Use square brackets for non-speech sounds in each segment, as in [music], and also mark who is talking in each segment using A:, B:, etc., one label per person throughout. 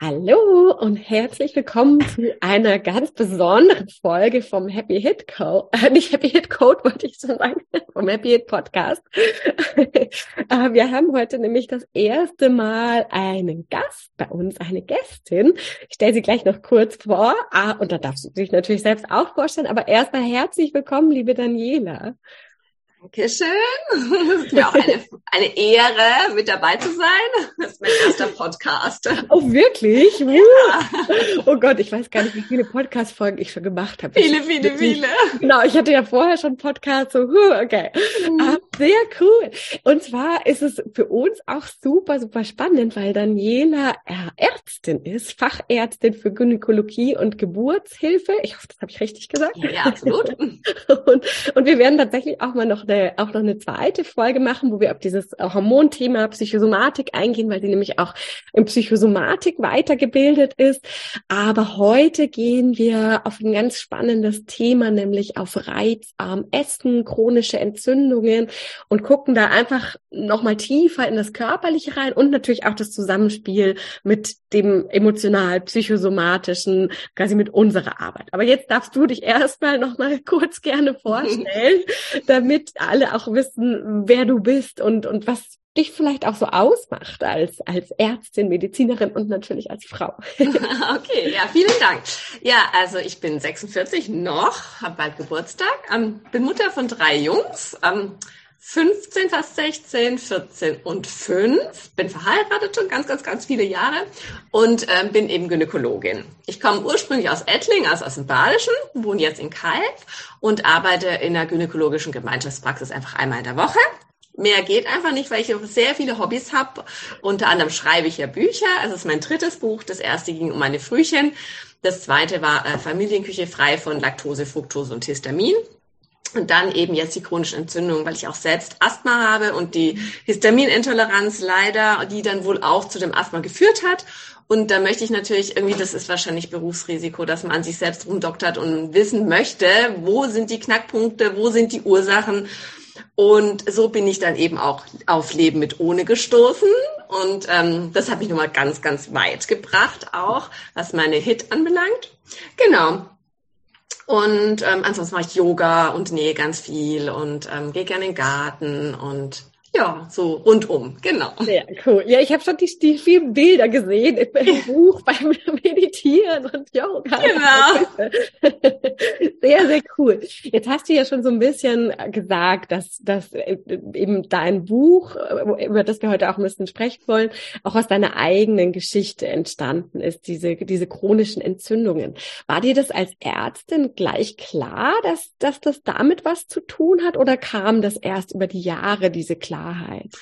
A: Hallo und herzlich willkommen zu einer ganz besonderen Folge vom Happy Hit Code, äh, nicht Happy Hit Code, [laughs] wollte ich schon sagen, vom Happy Hit Podcast. [laughs] Äh, wir haben heute nämlich das erste Mal einen Gast bei uns, eine Gästin. Ich stelle sie gleich noch kurz vor. Ah, und da darfst du dich natürlich selbst auch vorstellen, aber erstmal herzlich willkommen, liebe Daniela.
B: Dankeschön. Es ist mir auch eine, eine Ehre, mit dabei zu sein. Das ist mein erster Podcast.
A: Oh, wirklich? Ja. Oh Gott, ich weiß gar nicht, wie viele Podcast-Folgen ich schon gemacht habe.
B: Viele, viele, viele.
A: Genau, ich hatte ja vorher schon Podcasts, so, okay. Mhm. Sehr cool. Und zwar ist es für uns auch super, super spannend, weil Daniela Ärztin ist, Fachärztin für Gynäkologie und Geburtshilfe. Ich hoffe, das habe ich richtig gesagt.
B: Ja, ja absolut. [laughs]
A: Und, und wir werden tatsächlich auch mal noch eine, auch noch eine zweite Folge machen, wo wir auf dieses Hormonthema Psychosomatik eingehen, weil sie nämlich auch in Psychosomatik weitergebildet ist. Aber heute gehen wir auf ein ganz spannendes Thema, nämlich auf reizarm Essen, chronische Entzündungen und gucken da einfach nochmal tiefer in das Körperliche rein und natürlich auch das Zusammenspiel mit dem emotional psychosomatischen, quasi mit unserer Arbeit. Aber jetzt darfst du dich erstmal nochmal [laughs] kurz gerne vorstellen, [laughs] damit alle auch wissen, wer du bist und, und was dich vielleicht auch so ausmacht als, als Ärztin, Medizinerin und natürlich als Frau. [laughs]
B: okay, ja, vielen Dank. Ja, also ich bin 46 noch, habe bald Geburtstag, ähm, bin Mutter von drei Jungs. Ähm, 15, fast 16, 14 und 5. Bin verheiratet schon ganz, ganz, ganz viele Jahre und ähm, bin eben Gynäkologin. Ich komme ursprünglich aus Ettling, also aus dem Badischen, wohne jetzt in Kalf und arbeite in der gynäkologischen Gemeinschaftspraxis einfach einmal in der Woche. Mehr geht einfach nicht, weil ich sehr viele Hobbys habe. Unter anderem schreibe ich ja Bücher. Also es ist mein drittes Buch. Das erste ging um meine Frühchen. Das zweite war äh, Familienküche frei von Laktose, Fructose und Histamin. Und dann eben jetzt die chronischen Entzündungen, weil ich auch selbst Asthma habe und die Histaminintoleranz leider, die dann wohl auch zu dem Asthma geführt hat. Und da möchte ich natürlich irgendwie, das ist wahrscheinlich Berufsrisiko, dass man sich selbst rumdoktert und wissen möchte, wo sind die Knackpunkte, wo sind die Ursachen. Und so bin ich dann eben auch auf Leben mit ohne gestoßen. Und ähm, das hat mich nochmal ganz, ganz weit gebracht, auch was meine Hit anbelangt. Genau. Und ähm, ansonsten mache ich Yoga und nähe ganz viel und ähm, gehe gerne in den Garten und ja, so rundum, genau.
A: Sehr cool. Ja, ich habe schon die, die vielen Bilder gesehen im [laughs] Buch beim Meditieren und Yoga. Genau. [laughs] Sehr, sehr cool. Jetzt hast du ja schon so ein bisschen gesagt, dass, dass äh, eben dein Buch, über das wir heute auch ein bisschen sprechen wollen, auch aus deiner eigenen Geschichte entstanden ist, diese, diese chronischen Entzündungen. War dir das als Ärztin gleich klar, dass, dass das damit was zu tun hat oder kam das erst über die Jahre, diese Klarheit? Klarheit?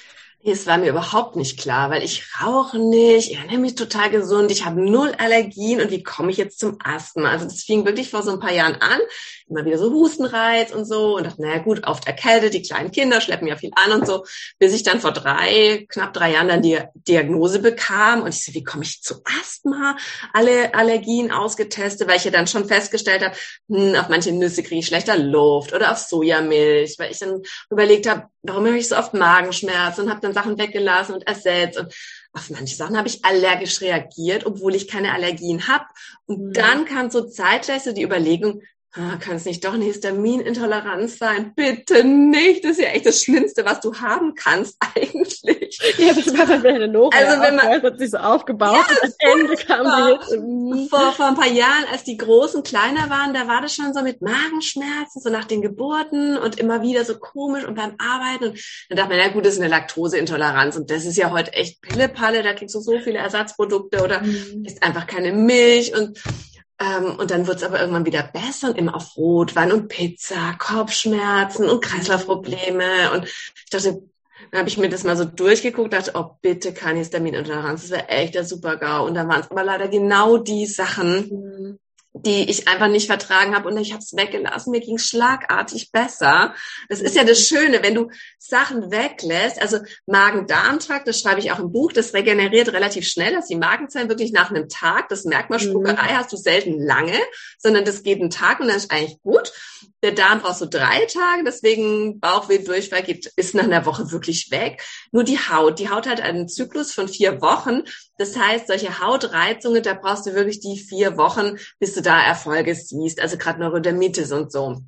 B: Es war mir überhaupt nicht klar, weil ich rauche nicht, ich ernähre mich total gesund, ich habe null Allergien und wie komme ich jetzt zum Asthma? Also das fing wirklich vor so ein paar Jahren an, immer wieder so Hustenreiz und so und dachte, naja gut, oft erkältet, die kleinen Kinder schleppen ja viel an und so, bis ich dann vor drei, knapp drei Jahren dann die Diagnose bekam und ich so, wie komme ich zu Asthma? Alle Allergien ausgetestet, weil ich ja dann schon festgestellt habe, hm, auf manche Nüsse kriege ich schlechter Luft oder auf Sojamilch, weil ich dann überlegt habe, warum habe ich so oft Magenschmerzen und habe dann Sachen weggelassen und ersetzt und auf manche Sachen habe ich allergisch reagiert, obwohl ich keine Allergien habe. Und mhm. dann kam so zeitgleich so die Überlegung, ah, kann es nicht doch eine Histaminintoleranz sein? Bitte nicht. Das ist ja echt das Schlimmste, was du haben kannst [laughs] eigentlich.
A: Ja, das war bei der Nora.
B: Also wenn man
A: hat sich so aufgebaut ja, und Ende kam
B: sie vor, vor ein paar Jahren, als die Großen kleiner waren, da war das schon so mit Magenschmerzen, so nach den Geburten und immer wieder so komisch und beim Arbeiten. Und dann dachte man, ja gut, das ist eine Laktoseintoleranz und das ist ja heute echt Pillepalle, da kriegst du so viele Ersatzprodukte oder mhm. ist einfach keine Milch und ähm, und dann wird es aber irgendwann wieder besser und immer auf Rotwein und Pizza, Kopfschmerzen und Kreislaufprobleme. Und ich dachte, dann habe ich mir das mal so durchgeguckt, dachte, oh bitte keine Histaminintoleranz, das wäre echt der Super-GAU. Und dann waren es aber leider genau die Sachen, mhm die ich einfach nicht vertragen habe und ich habe es weggelassen. Mir ging schlagartig besser. Das ist ja das Schöne, wenn du Sachen weglässt. Also Magen-Darm-Trakt, das schreibe ich auch im Buch, das regeneriert relativ schnell, dass die Magenzellen wirklich nach einem Tag, das merkt man, Spuckerei mhm. hast du selten lange, sondern das geht einen Tag und dann ist eigentlich gut. Der Darm braucht so drei Tage, deswegen Bauchweh, Durchfall geht, ist nach einer Woche wirklich weg. Nur die Haut, die Haut hat einen Zyklus von vier Wochen. Das heißt, solche Hautreizungen, da brauchst du wirklich die vier Wochen, bis du da Erfolge siehst. Also gerade Neurodermitis und so.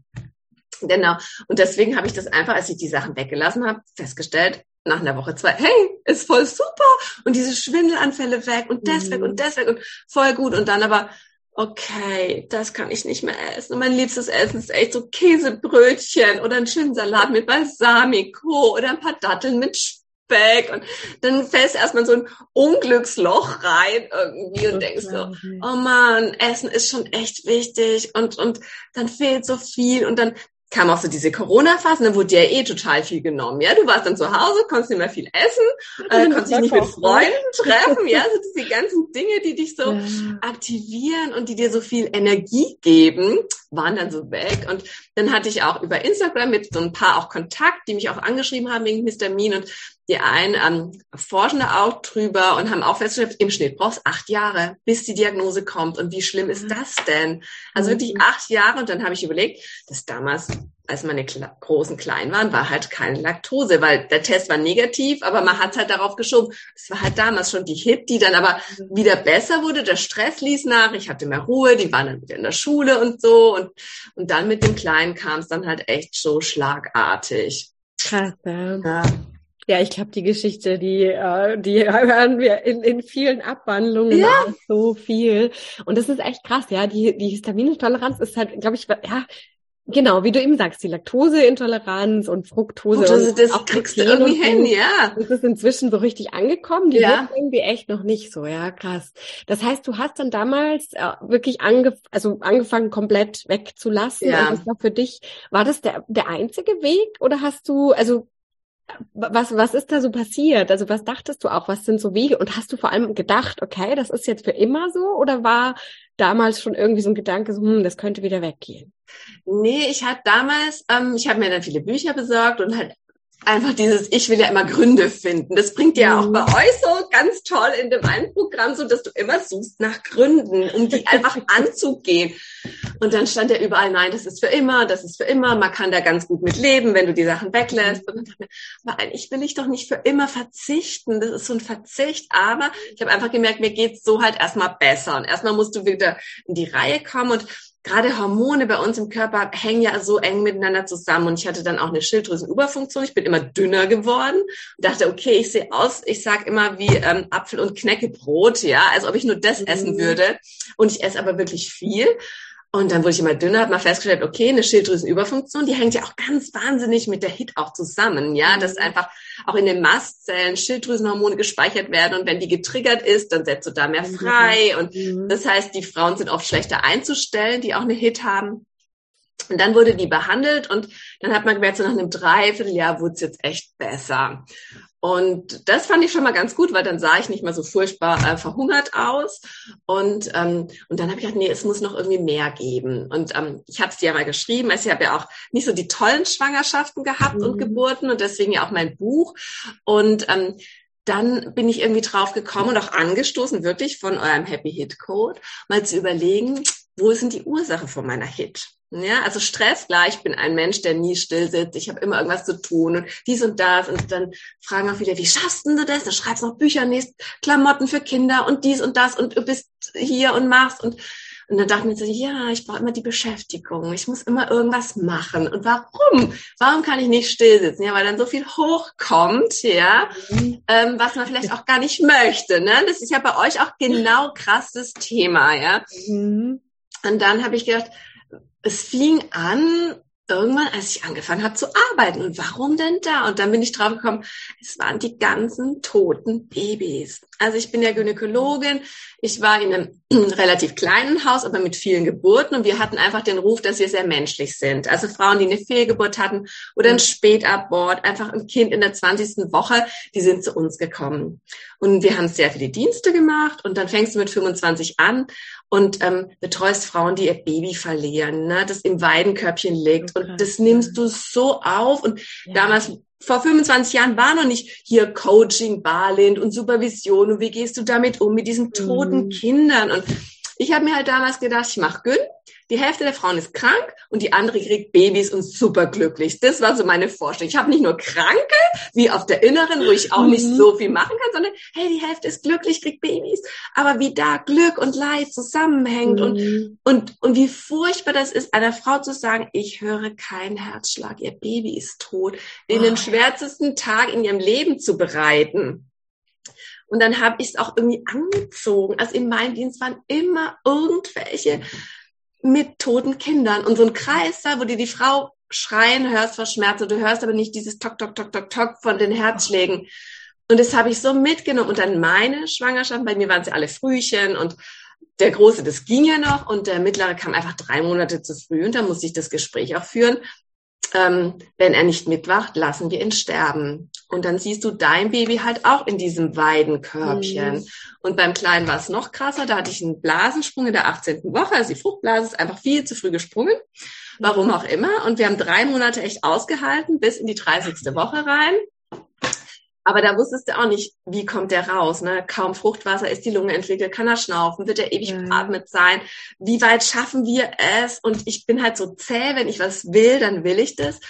B: Genau. Und deswegen habe ich das einfach, als ich die Sachen weggelassen habe, festgestellt, nach einer Woche zwei, hey, ist voll super und diese Schwindelanfälle weg und das mhm. weg und das weg und voll gut und dann aber okay, das kann ich nicht mehr essen. Und mein liebstes Essen ist echt so Käsebrötchen oder einen schönen Salat mit Balsamico oder ein paar Datteln mit Speck. Und dann fällst du erstmal so ein Unglücksloch rein irgendwie und denkst so, oh man, Essen ist schon echt wichtig und, und dann fehlt so viel und dann kam auch so diese Corona-Phase, dann wurde ja eh total viel genommen. Ja, du warst dann zu Hause, konntest nicht mehr viel essen, äh, konntest dich nicht mit Freunden treffen. Ja, [laughs] so diese ganzen Dinge, die dich so ja. aktivieren und die dir so viel Energie geben, waren dann so weg. Und dann hatte ich auch über Instagram mit so ein paar auch Kontakt, die mich auch angeschrieben haben wegen Histamin und die einen ähm, forschen da auch drüber und haben auch festgestellt, im Schnitt brauchst acht Jahre, bis die Diagnose kommt. Und wie schlimm ist das denn? Also wirklich mhm. acht Jahre. Und dann habe ich überlegt, dass damals, als meine Kle Großen klein waren, war halt keine Laktose, weil der Test war negativ, aber man hat halt darauf geschoben. Es war halt damals schon die Hit, die dann aber mhm. wieder besser wurde. Der Stress ließ nach, ich hatte mehr Ruhe, die waren dann wieder in der Schule und so. Und, und dann mit dem Kleinen kam es dann halt echt so schlagartig.
A: Krass, ja. ja. Ja, ich glaube, die Geschichte, die, äh, die [laughs] hören wir in, in vielen Abwandlungen ja. so viel. Und das ist echt krass, ja. Die, die Histaminintoleranz ist halt, glaube ich, ja, Genau, wie du eben sagst, die Laktoseintoleranz und Fructose.
B: Fructose, das auch kriegst du irgendwie hin, ja.
A: Das ist inzwischen so richtig angekommen. Die ja. wird irgendwie echt noch nicht so, ja, krass. Das heißt, du hast dann damals äh, wirklich angef also angefangen, komplett wegzulassen. Ja. Das war für dich, war das der, der einzige Weg oder hast du, also was, was ist da so passiert? Also was dachtest du auch? Was sind so Wege? Und hast du vor allem gedacht, okay, das ist jetzt für immer so? Oder war damals schon irgendwie so ein Gedanke, so, hm, das könnte wieder weggehen?
B: Nee, ich hatte damals, ähm, ich habe mir dann viele Bücher besorgt und halt einfach dieses, ich will ja immer Gründe finden. Das bringt ja mhm. auch bei euch so ganz toll in dem einen Programm, so dass du immer suchst nach Gründen, um die [laughs] einfach anzugehen. Und dann stand ja überall, nein, das ist für immer, das ist für immer, man kann da ganz gut mit leben, wenn du die Sachen weglässt. Und dann aber eigentlich will ich doch nicht für immer verzichten. Das ist so ein Verzicht. Aber ich habe einfach gemerkt, mir geht's so halt erstmal besser. Und erstmal musst du wieder in die Reihe kommen und gerade Hormone bei uns im Körper hängen ja so eng miteinander zusammen. Und ich hatte dann auch eine Schilddrüsenüberfunktion. Ich bin immer dünner geworden und dachte, okay, ich sehe aus, ich sag immer wie ähm, Apfel und Knäckebrot, ja, als ob ich nur das mhm. essen würde. Und ich esse aber wirklich viel. Und dann wurde ich immer dünner, habe mal festgestellt, okay, eine Schilddrüsenüberfunktion, die hängt ja auch ganz wahnsinnig mit der HIT auch zusammen, ja, mhm. dass einfach auch in den Mastzellen Schilddrüsenhormone gespeichert werden und wenn die getriggert ist, dann setzt du da mehr mhm. frei und mhm. das heißt, die Frauen sind oft schlechter einzustellen, die auch eine HIT haben. Und dann wurde die behandelt und dann hat man gemerkt, so nach einem Dreivierteljahr wurde es jetzt echt besser. Und das fand ich schon mal ganz gut, weil dann sah ich nicht mal so furchtbar äh, verhungert aus. Und, ähm, und dann habe ich gedacht, nee, es muss noch irgendwie mehr geben. Und ähm, ich habe es dir ja mal geschrieben, also ich habe ja auch nicht so die tollen Schwangerschaften gehabt mhm. und Geburten und deswegen ja auch mein Buch. Und ähm, dann bin ich irgendwie drauf gekommen und auch angestoßen, wirklich von eurem Happy Hit Code, mal zu überlegen, wo sind die Ursache von meiner Hit? Ja, also Stress, klar, ich bin ein Mensch, der nie still sitzt. Ich habe immer irgendwas zu tun und dies und das. Und dann fragen auch viele, wie schaffst du das? Dann schreibst noch Bücher, nächst Klamotten für Kinder und dies und das und du bist hier und machst. Und, Und dann dachte ich mir so, ja, ich brauche immer die Beschäftigung, ich muss immer irgendwas machen. Und warum? Warum kann ich nicht still sitzen? Ja, weil dann so viel hochkommt, ja, mhm. ähm, was man vielleicht auch gar nicht möchte. Ne? Das ist ja bei euch auch genau krasses Thema, ja. Mhm. Und dann habe ich gedacht, es fing an, irgendwann, als ich angefangen habe zu arbeiten. Und warum denn da? Und dann bin ich drauf gekommen, es waren die ganzen toten Babys. Also ich bin ja Gynäkologin. Ich war in einem [clears throat] relativ kleinen Haus, aber mit vielen Geburten. Und wir hatten einfach den Ruf, dass wir sehr menschlich sind. Also Frauen, die eine Fehlgeburt hatten oder ein Spätabort, einfach ein Kind in der 20. Woche, die sind zu uns gekommen. Und wir haben sehr viele Dienste gemacht. Und dann fängst du mit 25 an und ähm, betreust Frauen, die ihr Baby verlieren, ne, das im Weidenkörbchen liegt. Okay. Und das nimmst du so auf. Und ja. damals, vor 25 Jahren, war noch nicht hier Coaching, Barlind und Supervision. Und wie gehst du damit um, mit diesen toten mhm. Kindern? Und ich habe mir halt damals gedacht, ich mache Gyn die Hälfte der Frauen ist krank und die andere kriegt Babys und superglücklich. Das war so meine Vorstellung. Ich habe nicht nur Kranke, wie auf der Inneren, wo ich auch mhm. nicht so viel machen kann, sondern hey, die Hälfte ist glücklich, kriegt Babys. Aber wie da Glück und Leid zusammenhängt mhm. und, und, und wie furchtbar das ist, einer Frau zu sagen, ich höre keinen Herzschlag, ihr Baby ist tot, in oh. den schwärzesten Tag in ihrem Leben zu bereiten. Und dann habe ich es auch irgendwie angezogen. Also in meinem Dienst waren immer irgendwelche mit toten Kindern. Und so ein Kreis da, wo dir die Frau schreien hörst vor Schmerz und du hörst aber nicht dieses Tok, Tok, Tok, Tok, Tok von den Herzschlägen. Und das habe ich so mitgenommen. Und dann meine Schwangerschaft, bei mir waren sie alle Frühchen und der Große, das ging ja noch. Und der Mittlere kam einfach drei Monate zu früh. Und da musste ich das Gespräch auch führen ähm, wenn er nicht mitwacht, lassen wir ihn sterben. Und dann siehst du dein Baby halt auch in diesem Weidenkörbchen. Mhm. Und beim Kleinen war es noch krasser. Da hatte ich einen Blasensprung in der 18. Woche. Also die Fruchtblase ist einfach viel zu früh gesprungen. Warum auch immer. Und wir haben drei Monate echt ausgehalten, bis in die 30. Woche rein. Aber da wusstest du auch nicht, wie kommt der raus. Ne? Kaum Fruchtwasser ist die Lunge entwickelt, kann er schnaufen, wird er ewig mhm. beatmet sein. Wie weit schaffen wir es? Und ich bin halt so zäh, wenn ich was will, dann will ich das.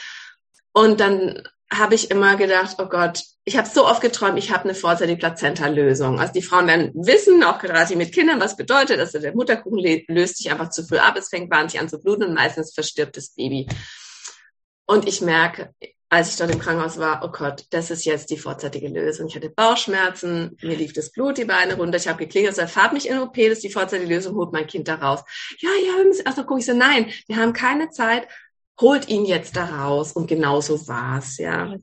B: Und dann habe ich immer gedacht, oh Gott, ich habe so oft geträumt, ich habe eine vorzeitige Plazenta-Lösung. Also die Frauen werden wissen, auch gerade mit Kindern, was bedeutet, dass der Mutterkuchen löst sich einfach zu früh ab, es fängt wahnsinnig an zu bluten und meistens verstirbt das Baby. Und ich merke, als ich dort im Krankenhaus war, oh Gott, das ist jetzt die vorzeitige Lösung. Ich hatte Bauchschmerzen, mir lief das Blut die Beine runter, ich habe geklingelt, so, fahrt mich in OP, das ist die vorzeitige Lösung, holt mein Kind da raus. Ja, ja, wir müssen, also gucke ich so, nein, wir haben keine Zeit, holt ihn jetzt da raus. Und genau so war's, ja.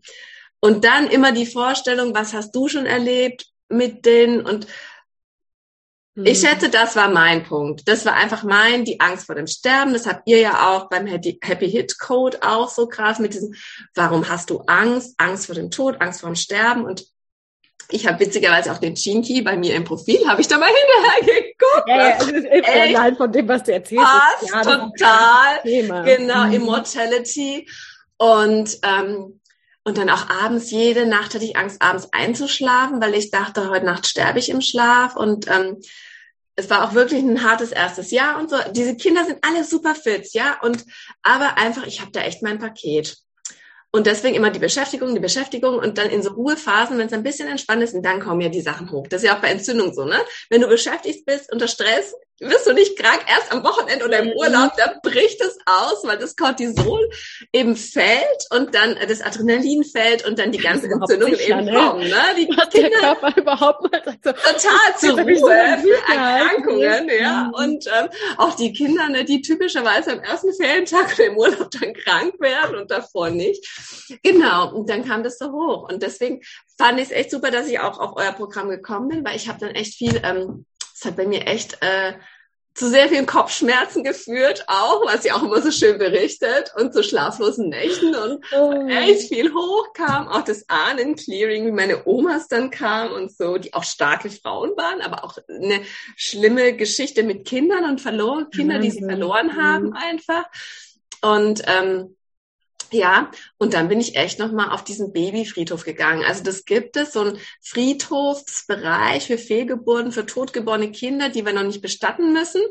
B: Und dann immer die Vorstellung, was hast du schon erlebt mit denen und ich mhm. schätze, das war mein Punkt. Das war einfach mein, die Angst vor dem Sterben. Das habt ihr ja auch beim Happy Hit Code auch so krass mit diesem, warum hast du Angst? Angst vor dem Tod, Angst vor dem Sterben. Und ich habe witzigerweise auch den Chinky bei mir im Profil, habe ich da mal [laughs] hinterher geguckt. Ja, ja,
A: es ist echt von dem, was du erzählst.
B: Passt, ja, total. Genau, mhm. Immortality. Und ähm, und dann auch abends, jede Nacht hatte ich Angst, abends einzuschlafen, weil ich dachte, heute Nacht sterbe ich im Schlaf. Und ähm, es war auch wirklich ein hartes erstes Jahr und so. Diese Kinder sind alle super fit, ja. Und aber einfach, ich habe da echt mein Paket. Und deswegen immer die Beschäftigung, die Beschäftigung und dann in so Ruhephasen, wenn es ein bisschen entspannt ist, und dann kommen ja die Sachen hoch. Das ist ja auch bei Entzündung so, ne? Wenn du beschäftigt bist unter Stress, wirst du nicht krank erst am Wochenende oder im mhm. Urlaub, da bricht es aus, weil das Cortisol eben fällt und dann das Adrenalin fällt und dann die ganzen Entzündungen eben ne? kommen. Ne? Die
A: Was Kinder, der Körper überhaupt mal sagt, so,
B: total [laughs] zur Ruhe für Erkrankungen, ja. Mhm. Und ähm, auch die Kinder, ne, die typischerweise am ersten Ferientag oder im Urlaub dann krank werden und davor nicht. Genau, und dann kam das so hoch. Und deswegen fand ich es echt super, dass ich auch auf euer Programm gekommen bin, weil ich habe dann echt viel ähm, das hat bei mir echt äh, zu sehr vielen Kopfschmerzen geführt, auch, was sie auch immer so schön berichtet, und zu schlaflosen Nächten und oh. echt viel hochkam, auch das Ahnenclearing, wie meine Omas dann kamen und so, die auch starke Frauen waren, aber auch eine schlimme Geschichte mit Kindern und verloren, Kinder, die sie verloren haben einfach. Und ähm, ja, und dann bin ich echt nochmal auf diesen Babyfriedhof gegangen. Also das gibt es, so ein Friedhofsbereich für Fehlgeburten, für totgeborene Kinder, die wir noch nicht bestatten müssen.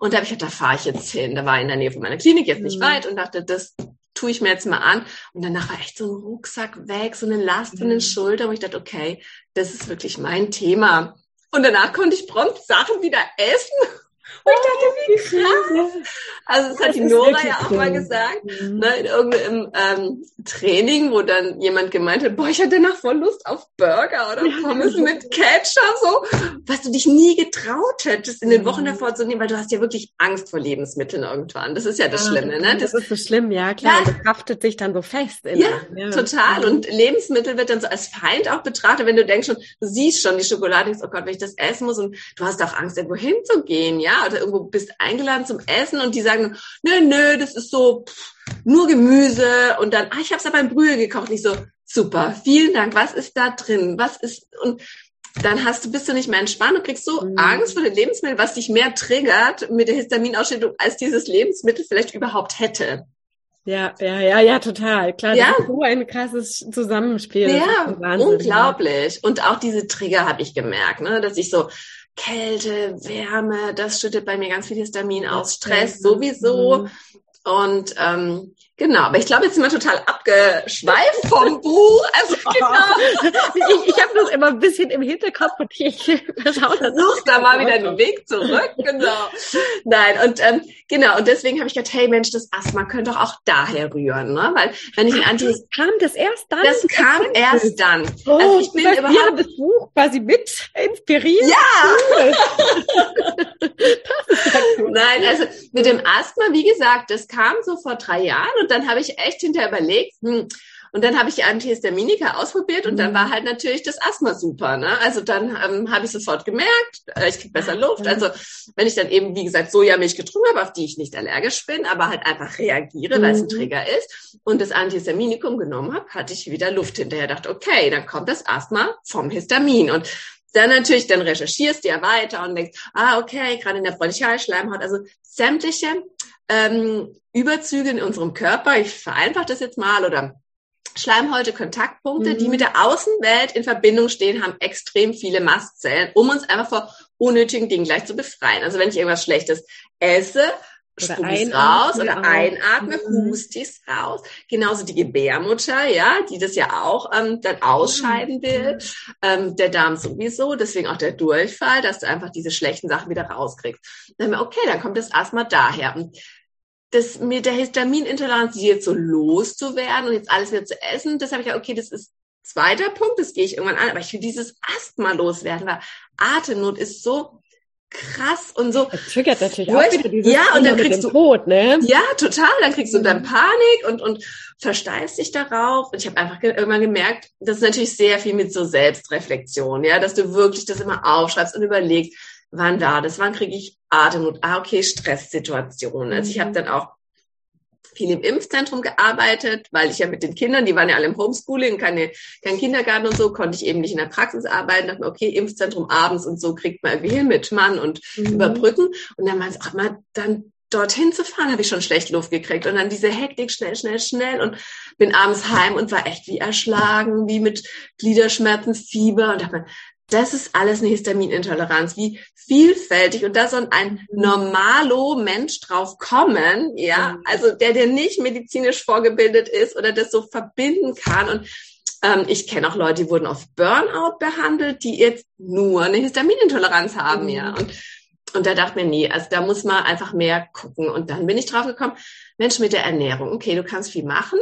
B: Und da habe ich gedacht, da fahre ich jetzt hin. Da war in der Nähe von meiner Klinik, jetzt nicht mhm. weit, und dachte, das tue ich mir jetzt mal an. Und danach war echt so ein Rucksack weg, so eine Last von den mhm. Schultern, wo ich dachte, okay, das ist wirklich mein Thema. Und danach konnte ich prompt Sachen wieder essen Und ich dachte, wie krass. Also das, das hat die Nora ja auch mal gesagt, mhm. ne, in irgendeinem ähm, Training, wo dann jemand gemeint hat, boah, ich hatte nach voll Lust auf Burger oder Pommes mit Ketchup, so, was du dich nie getraut hättest, in den mhm. Wochen davor zu nehmen, weil du hast ja wirklich Angst vor Lebensmitteln irgendwann. Das ist ja das Schlimme, ne?
A: Das, das ist so schlimm, ja, klar. Ja. Das haftet sich dann so fest.
B: Ja, ja, total. Mhm. Und Lebensmittel wird dann so als Feind auch betrachtet, wenn du denkst schon, du siehst schon die Schokolade, denkst, oh Gott, wenn ich das essen muss und du hast auch Angst, irgendwo hinzugehen, ja, oder irgendwo bist eingeladen zum Essen und die sagen, nö, nö, das ist so pff, nur Gemüse und dann, ah, ich habe es aber in Brühe gekocht. Nicht so, super, vielen Dank. Was ist da drin? Was ist und dann hast du, bist du nicht mehr entspannt und kriegst so mhm. Angst vor den Lebensmitteln, was dich mehr triggert mit der Histaminausschüttung, als dieses Lebensmittel vielleicht überhaupt hätte.
A: Ja, ja, ja, ja, total. Klar,
B: ja.
A: das ist so ein krasses Zusammenspiel.
B: Ja, unglaublich. Und auch diese Trigger habe ich gemerkt, ne, dass ich so Kälte, Wärme, das schüttet bei mir ganz viel Histamin aus, Stress sowieso. Mhm. Und ähm, genau, aber ich glaube, jetzt sind wir total abgeschweift vom Buch. Also [laughs] genau.
A: ich ich habe immer ein bisschen im Hinterkopf und ich [laughs]
B: versuche [laughs] da mal wieder den Weg zurück. Genau. [laughs] Nein, und ähm, genau, und deswegen habe ich gedacht, hey Mensch, das Asthma könnte doch auch daher rühren, ne? Weil wenn ich ein Anti... Das
A: kam das erst dann?
B: Das kam erst dann.
A: Oh, also ich bin überhaupt... Haben das Buch quasi mit inspiriert.
B: Ja! Nein, also mit dem Asthma, wie gesagt, das kam so vor drei Jahren und dann habe ich echt hinterher überlegt, hm, und dann habe ich die Antihistaminika ausprobiert und dann mhm. war halt natürlich das Asthma super. Ne? Also dann ähm, habe ich sofort gemerkt, äh, ich kriege besser Luft. Also wenn ich dann eben, wie gesagt, Sojamilch getrunken habe, auf die ich nicht allergisch bin, aber halt einfach reagiere, weil es ein mhm. Trigger ist und das Antihistaminikum genommen habe, hatte ich wieder Luft hinterher. Dachte, okay, dann kommt das Asthma vom Histamin. Und dann natürlich, dann recherchierst du ja weiter und denkst, ah, okay, gerade in der Bronchialschleimhaut, also sämtliche ähm, Überzüge in unserem Körper, ich vereinfache das jetzt mal, oder Schleimhäute, Kontaktpunkte, mhm. die mit der Außenwelt in Verbindung stehen, haben extrem viele Mastzellen, um uns einfach vor unnötigen Dingen gleich zu befreien. Also wenn ich irgendwas Schlechtes esse, spuck es raus oder einatme, mhm. hust es raus. Genauso die Gebärmutter, ja, die das ja auch ähm, dann ausscheiden will. Ähm, der Darm sowieso, deswegen auch der Durchfall, dass du einfach diese schlechten Sachen wieder rauskriegst. Dann wir, okay, dann kommt das Asthma daher. Und das mit der Histaminintoleranz jetzt so loszuwerden und jetzt alles wieder zu essen, das habe ich ja, okay, das ist zweiter Punkt, das gehe ich irgendwann an, aber ich will dieses Asthma loswerden, weil Atemnot ist so krass und so.
A: Das triggert natürlich auch wieder
B: dieses Ja, und dann kriegst du Tod, ne? Ja, total. Dann kriegst du dann mhm. Panik und und versteifst dich darauf. Und ich habe einfach irgendwann gemerkt, das ist natürlich sehr viel mit so Selbstreflexion, ja, dass du wirklich das immer aufschreibst und überlegst, wann war das, wann kriege ich Atemnot? Ah, okay, Stresssituationen. Also ich habe mhm. dann auch viel im Impfzentrum gearbeitet, weil ich ja mit den Kindern, die waren ja alle im Homeschooling, keine, kein Kindergarten und so, konnte ich eben nicht in der Praxis arbeiten. Dachte mir, okay, Impfzentrum abends und so kriegt man irgendwie hin mit Mann und mhm. überbrücken. Und dann war es auch mal dann dorthin zu fahren, habe ich schon schlecht Luft gekriegt. Und dann diese Hektik, schnell, schnell, schnell. Und bin abends heim und war echt wie erschlagen, wie mit Gliederschmerzen, Fieber. Und dachte mir, das ist alles eine Histaminintoleranz, wie vielfältig und da soll ein normalo Mensch drauf kommen, ja, mhm. also der, der nicht medizinisch vorgebildet ist oder das so verbinden kann und ähm, ich kenne auch Leute, die wurden auf Burnout behandelt, die jetzt nur eine Histaminintoleranz haben, ja, mhm. und und da dachte mir, nee, also da muss man einfach mehr gucken. Und dann bin ich drauf gekommen, Mensch, mit der Ernährung, okay, du kannst viel machen,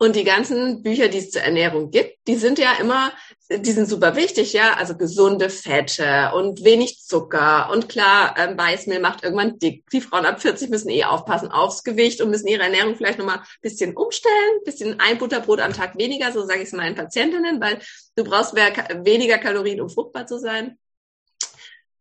B: und die ganzen Bücher, die es zur Ernährung gibt, die sind ja immer, die sind super wichtig, ja. Also gesunde Fette und wenig Zucker. Und klar, ähm, Weißmehl macht irgendwann dick. Die Frauen ab 40 müssen eh aufpassen aufs Gewicht und müssen ihre Ernährung vielleicht nochmal bisschen umstellen. Bisschen ein Butterbrot am Tag weniger, so sage ich es meinen Patientinnen, weil du brauchst weniger Kalorien, um fruchtbar zu sein.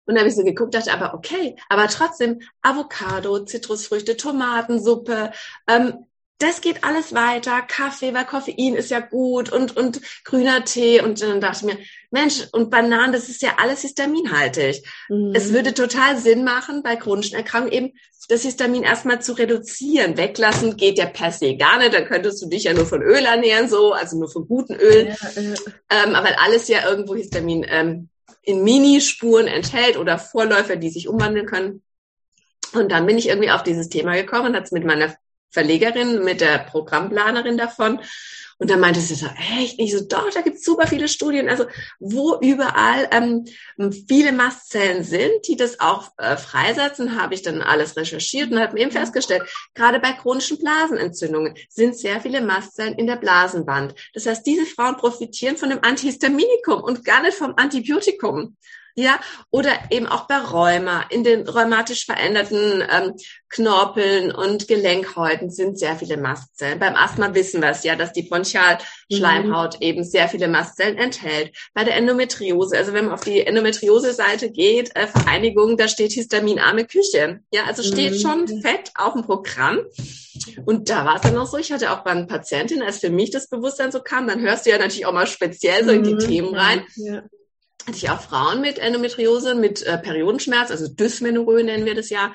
B: Und da habe ich so geguckt, dachte aber, okay, aber trotzdem Avocado, Zitrusfrüchte, Tomatensuppe, ähm, das geht alles weiter, Kaffee, weil Koffein ist ja gut und, und grüner Tee. Und dann dachte ich mir, Mensch, und Bananen, das ist ja alles histaminhaltig. Mhm. Es würde total Sinn machen, bei chronischen Erkrankungen eben das Histamin erstmal zu reduzieren. Weglassen geht ja per se gar nicht. Dann könntest du dich ja nur von Öl ernähren, so, also nur von guten Ölen. Ja, ja. Ähm, aber alles ja irgendwo Histamin ähm, in Minispuren enthält oder Vorläufer, die sich umwandeln können. Und dann bin ich irgendwie auf dieses Thema gekommen und hat es mit meiner Verlegerin, mit der Programmplanerin davon. Und dann meinte sie so, echt nicht so, doch, da gibt's super viele Studien, also wo überall ähm, viele Mastzellen sind, die das auch äh, freisetzen, habe ich dann alles recherchiert und habe eben festgestellt, gerade bei chronischen Blasenentzündungen sind sehr viele Mastzellen in der Blasenwand. Das heißt, diese Frauen profitieren von dem Antihistaminikum und gar nicht vom Antibiotikum ja, oder eben auch bei Rheuma, in den rheumatisch veränderten ähm, Knorpeln und Gelenkhäuten sind sehr viele Mastzellen. Beim Asthma wissen wir es ja, dass die Bronchialschleimhaut mhm. eben sehr viele Mastzellen enthält. Bei der Endometriose, also wenn man auf die Endometriose-Seite geht, äh, Vereinigung, da steht histaminarme Küche. Ja, also steht mhm. schon fett auf dem Programm. Und da war es dann noch so, ich hatte auch bei einer Patientin, als für mich das Bewusstsein so kam, dann hörst du ja natürlich auch mal speziell so in die mhm. Themen rein. Ja hatte ich auch Frauen mit Endometriose, mit äh, Periodenschmerz, also Dysmenorrhoe nennen wir das ja.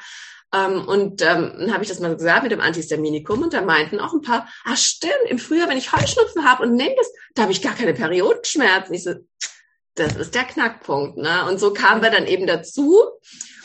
B: Ähm, und ähm, dann habe ich das mal gesagt mit dem Antihistaminikum und da meinten auch ein paar, ah stimmt, im Frühjahr, wenn ich Heuschnupfen habe und nehme das, da habe ich gar keine Periodenschmerzen. Ich so, das ist der Knackpunkt. Ne? Und so kamen wir dann eben dazu.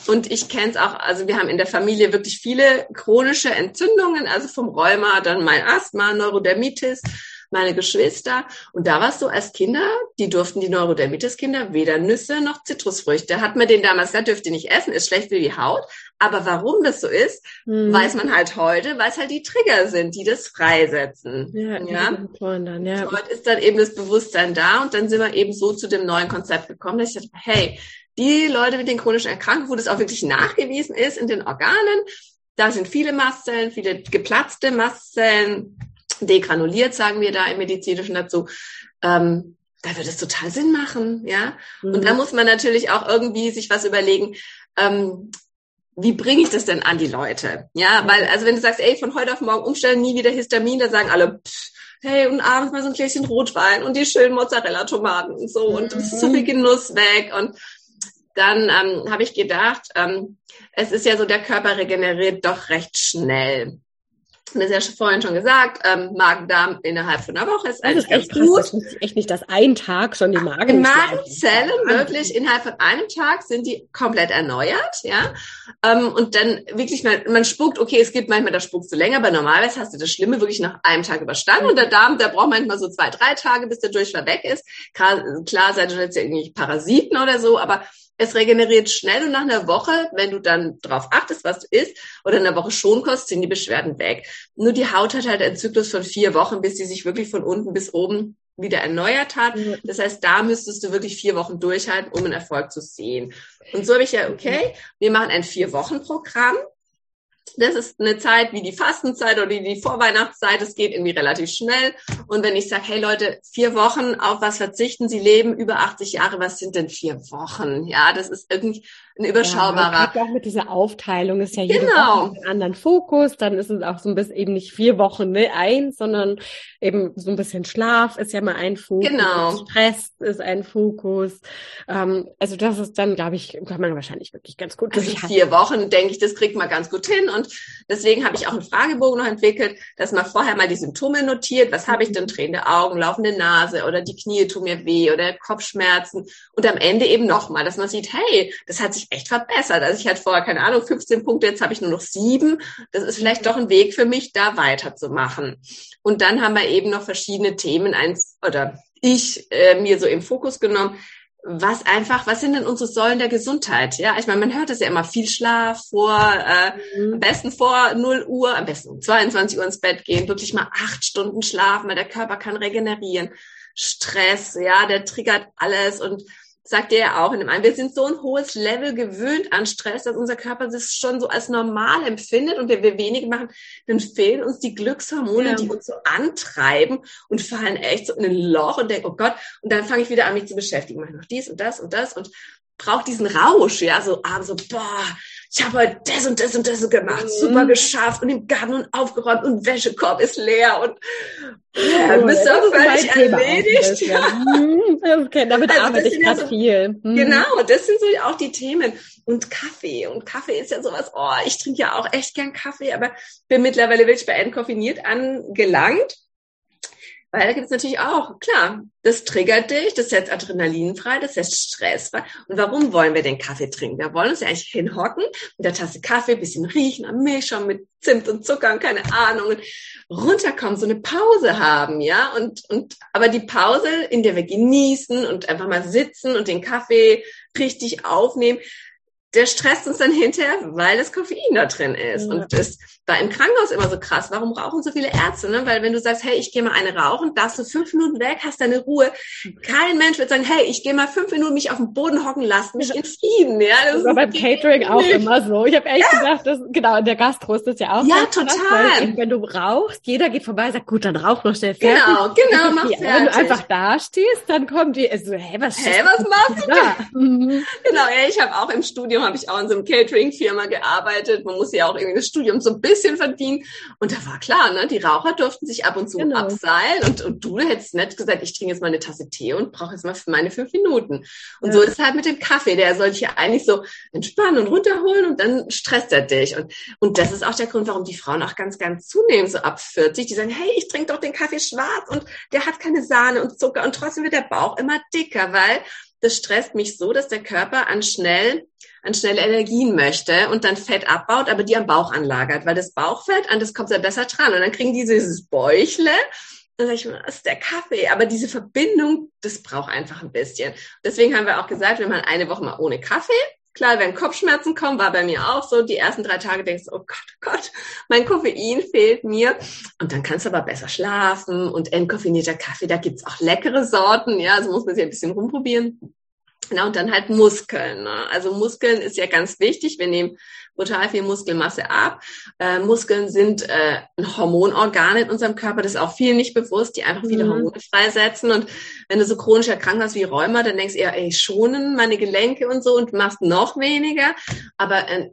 B: Und ich kenne es auch, also wir haben in der Familie wirklich viele chronische Entzündungen, also vom Rheuma, dann mein Asthma, Neurodermitis meine Geschwister. Und da war es so, als Kinder, die durften die Neurodermitis-Kinder weder Nüsse noch Zitrusfrüchte. Hat man den damals gesagt, dürft ihr nicht essen, ist schlecht für die Haut. Aber warum das so ist, mhm. weiß man halt heute, weil es halt die Trigger sind, die das freisetzen. Ja, ja? Dann, ja. heute ist dann eben das Bewusstsein da und dann sind wir eben so zu dem neuen Konzept gekommen, dass ich dachte, hey, die Leute mit den chronischen Erkrankungen, wo das auch wirklich nachgewiesen ist in den Organen, da sind viele Mastzellen, viele geplatzte Mastzellen, degranuliert, sagen wir da im Medizinischen dazu. Ähm, da wird es total Sinn machen, ja. Mhm. Und da muss man natürlich auch irgendwie sich was überlegen, ähm, wie bringe ich das denn an die Leute? Ja, mhm. weil, also wenn du sagst, ey, von heute auf morgen umstellen, nie wieder Histamin, da sagen alle, pff, hey, und abends mal so ein Gläschen Rotwein und die schönen Mozzarella-Tomaten und so und ist so viel mhm. Genuss weg und dann ähm, habe ich gedacht, ähm, es ist ja so, der Körper regeneriert doch recht schnell das ist ja vorhin schon gesagt, ähm, Magen-Darm innerhalb von einer Woche ist
A: eigentlich das ist echt gut. Krass, das ist echt nicht, dass ein Tag schon die Magen.
B: Die Magenzellen wirklich innerhalb von einem Tag sind die komplett erneuert, ja. Ähm, und dann wirklich mal, man spuckt, okay, es gibt manchmal, da spuckst du länger, aber normalerweise hast du das Schlimme wirklich nach einem Tag überstanden. Mhm. Und der Darm, der braucht manchmal so zwei, drei Tage, bis der Durchfall weg ist. Klar, klar seid ihr jetzt irgendwie Parasiten oder so, aber es regeneriert schnell und nach einer Woche, wenn du dann darauf achtest, was du isst, oder in einer Woche Schonkost, sind die Beschwerden weg. Nur die Haut hat halt einen Zyklus von vier Wochen, bis sie sich wirklich von unten bis oben wieder erneuert hat. Das heißt, da müsstest du wirklich vier Wochen durchhalten, um einen Erfolg zu sehen. Und so habe ich ja, okay, wir machen ein Vier-Wochen-Programm das ist eine Zeit wie die Fastenzeit oder die Vorweihnachtszeit. Es geht irgendwie relativ schnell. Und wenn ich sage, hey Leute, vier Wochen auf was verzichten Sie leben über 80 Jahre, was sind denn vier Wochen? Ja, das ist irgendwie ein überschaubarer.
A: Ja, auch mit dieser Aufteilung ist ja jede genau. Woche einen anderen Fokus. Dann ist es auch so ein bisschen eben nicht vier Wochen ne, eins, sondern eben so ein bisschen Schlaf ist ja mal ein Fokus. Genau. Stress ist ein Fokus. Ähm, also das ist dann, glaube ich, kann man wahrscheinlich wirklich ganz gut
B: also Vier Wochen, denke ich, das kriegt man ganz gut hin. Und deswegen habe ich auch einen Fragebogen noch entwickelt, dass man vorher mal die Symptome notiert. Was habe ich denn? Drehende Augen, laufende Nase oder die Knie tun mir weh oder Kopfschmerzen. Und am Ende eben nochmal, dass man sieht, hey, das hat sich echt verbessert. Also ich hatte vorher, keine Ahnung, 15 Punkte, jetzt habe ich nur noch sieben. Das ist vielleicht doch ein Weg für mich, da weiterzumachen. Und dann haben wir eben noch verschiedene Themen eins oder ich äh, mir so im Fokus genommen, was einfach, was sind denn unsere Säulen der Gesundheit? Ja, ich meine, man hört es ja immer, viel Schlaf vor, äh, mhm. am besten vor 0 Uhr, am besten um 22 Uhr ins Bett gehen, wirklich mal acht Stunden schlafen, weil der Körper kann regenerieren. Stress, ja, der triggert alles und sagt er ja auch in dem einen, wir sind so ein hohes Level gewöhnt an Stress, dass unser Körper das schon so als normal empfindet und wenn wir wenig machen, dann fehlen uns die Glückshormone, ja. die uns so antreiben und fallen echt so in ein Loch und denken, oh Gott, und dann fange ich wieder an, mich zu beschäftigen, mache noch dies und das und das und brauche diesen Rausch, ja, so abends so, boah, ich habe heute das und das und das gemacht, mhm. super geschafft und im Garten und aufgeräumt und Wäschekorb ist leer und ja, bist du auch völlig erledigt. Ja.
A: Mhm. Okay, damit also arbeite ich gerade so, viel.
B: Mhm. Genau, das sind so auch die Themen. Und Kaffee. Und Kaffee ist ja sowas, oh, ich trinke ja auch echt gern Kaffee, aber bin mittlerweile wirklich bei entkoffiniert angelangt. Weil da gibt es natürlich auch, klar, das triggert dich, das setzt Adrenalin frei, das setzt Stress frei. Und warum wollen wir den Kaffee trinken? Wir wollen uns ja eigentlich hinhocken, mit der Tasse Kaffee, bisschen riechen am Milchschaum mit Zimt und Zucker und keine Ahnung. runterkommen, so eine Pause haben, ja, und, und, aber die Pause, in der wir genießen und einfach mal sitzen und den Kaffee richtig aufnehmen, der stresst uns dann hinterher, weil das Koffein da drin ist. Ja. Und das war im Krankenhaus immer so krass. Warum rauchen so viele Ärzte? Ne? Weil wenn du sagst, hey, ich gehe mal eine rauchen, darfst du fünf Minuten weg, hast deine Ruhe. Kein Mensch wird sagen, hey, ich gehe mal fünf Minuten mich auf den Boden hocken lassen, mich in Frieden. Ja,
A: das, das war beim Catering auch nicht. immer so. Ich habe echt ja. gedacht, dass, genau, in der Gastro ist das ja auch
B: Ja, total. Krass,
A: eben, wenn du rauchst, jeder geht vorbei, sagt, gut, dann rauch noch schnell
B: fertig. Genau, genau, mach fertig.
A: Wenn du einfach da stehst, dann kommen die, so, hey, was,
B: hey, was machst du da? Mhm. Genau, ja, ich habe auch im Studium, habe ich auch in so einem Catering-Firma gearbeitet. Man muss ja auch irgendwie das Studium so ein bisschen verdienen. Und da war klar, ne, die Raucher durften sich ab und zu genau. abseilen und, und du hättest nicht gesagt, ich trinke jetzt mal eine Tasse Tee und brauche jetzt mal meine fünf Minuten. Und ja. so ist es halt mit dem Kaffee. Der soll dich ja eigentlich so entspannen und runterholen und dann stresst er dich. Und, und das ist auch der Grund, warum die Frauen auch ganz, ganz zunehmen, so ab 40. Die sagen, hey, ich trinke doch den Kaffee schwarz und der hat keine Sahne und Zucker und trotzdem wird der Bauch immer dicker, weil das stresst mich so, dass der Körper an schnell an schnelle Energien möchte und dann Fett abbaut, aber die am Bauch anlagert, weil das Bauchfett, an das kommt er besser dran. Und dann kriegen die dieses Bäuchle dann sag ich mir, das ist der Kaffee. Aber diese Verbindung, das braucht einfach ein bisschen. Deswegen haben wir auch gesagt, wir machen eine Woche mal ohne Kaffee. Klar, wenn Kopfschmerzen kommen, war bei mir auch so. Die ersten drei Tage denkst du, oh Gott, oh Gott, mein Koffein fehlt mir. Und dann kannst du aber besser schlafen. Und entkoffinierter Kaffee, da gibt's auch leckere Sorten. Ja, also muss man sich ein bisschen rumprobieren. Na, und dann halt Muskeln. Ne? Also Muskeln ist ja ganz wichtig. Wir nehmen brutal viel Muskelmasse ab. Äh, Muskeln sind äh, ein Hormonorgan in unserem Körper, das ist auch viel nicht bewusst, die einfach viele mhm. Hormone freisetzen. Und wenn du so chronisch erkrankt hast wie Rheuma, dann denkst du eher, ey, schonen meine Gelenke und so und machst noch weniger. Aber ein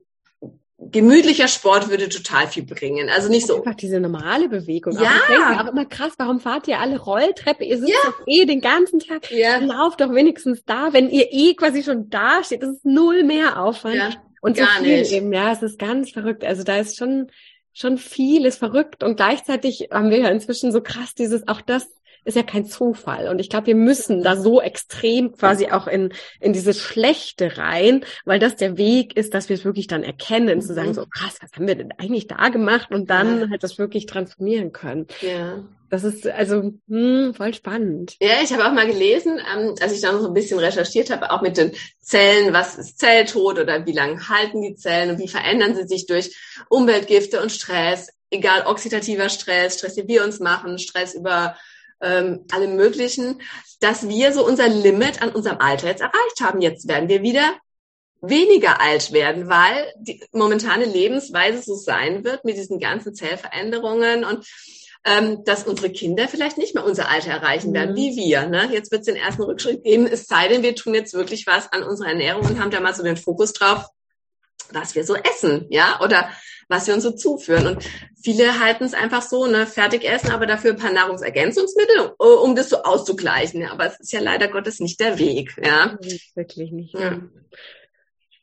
B: gemütlicher Sport würde total viel bringen. Also nicht so.
A: Einfach diese normale Bewegung.
B: Ja.
A: ich denke auch immer krass, warum fahrt ihr alle Rolltreppe? Ihr sitzt ja. doch eh den ganzen Tag. Ja. Lauft doch wenigstens da, wenn ihr eh quasi schon da steht. Das ist null mehr Aufwand. Ja. Und so Gar viel nicht. eben, ja, es ist ganz verrückt. Also da ist schon, schon vieles verrückt und gleichzeitig haben wir ja inzwischen so krass dieses, auch das ist ja kein Zufall. Und ich glaube, wir müssen da so extrem quasi auch in, in diese Schlechte rein, weil das der Weg ist, dass wir es wirklich dann erkennen, zu sagen, mhm. so krass, was haben wir denn eigentlich da gemacht und dann ja. halt das wirklich transformieren können.
B: Ja.
A: Das ist also hm, voll spannend.
B: Ja, ich habe auch mal gelesen, ähm, als ich dann so ein bisschen recherchiert habe, auch mit den Zellen, was ist Zelltod oder wie lange halten die Zellen und wie verändern sie sich durch Umweltgifte und Stress, egal oxidativer Stress, Stress, den wir uns machen, Stress über ähm, alle möglichen, dass wir so unser Limit an unserem Alter jetzt erreicht haben. Jetzt werden wir wieder weniger alt werden, weil die momentane Lebensweise so sein wird mit diesen ganzen Zellveränderungen und ähm, dass unsere Kinder vielleicht nicht mehr unser Alter erreichen mhm. werden, wie wir. Ne? Jetzt wird es den ersten Rückschritt geben, es sei denn, wir tun jetzt wirklich was an unserer Ernährung und haben da mal so den Fokus drauf, was wir so essen, ja, oder was wir uns so zuführen. Und viele halten es einfach so, ne, fertig essen, aber dafür ein paar Nahrungsergänzungsmittel, um das so auszugleichen. Aber es ist ja leider Gottes nicht der Weg, ja.
A: Wirklich nicht. Ja.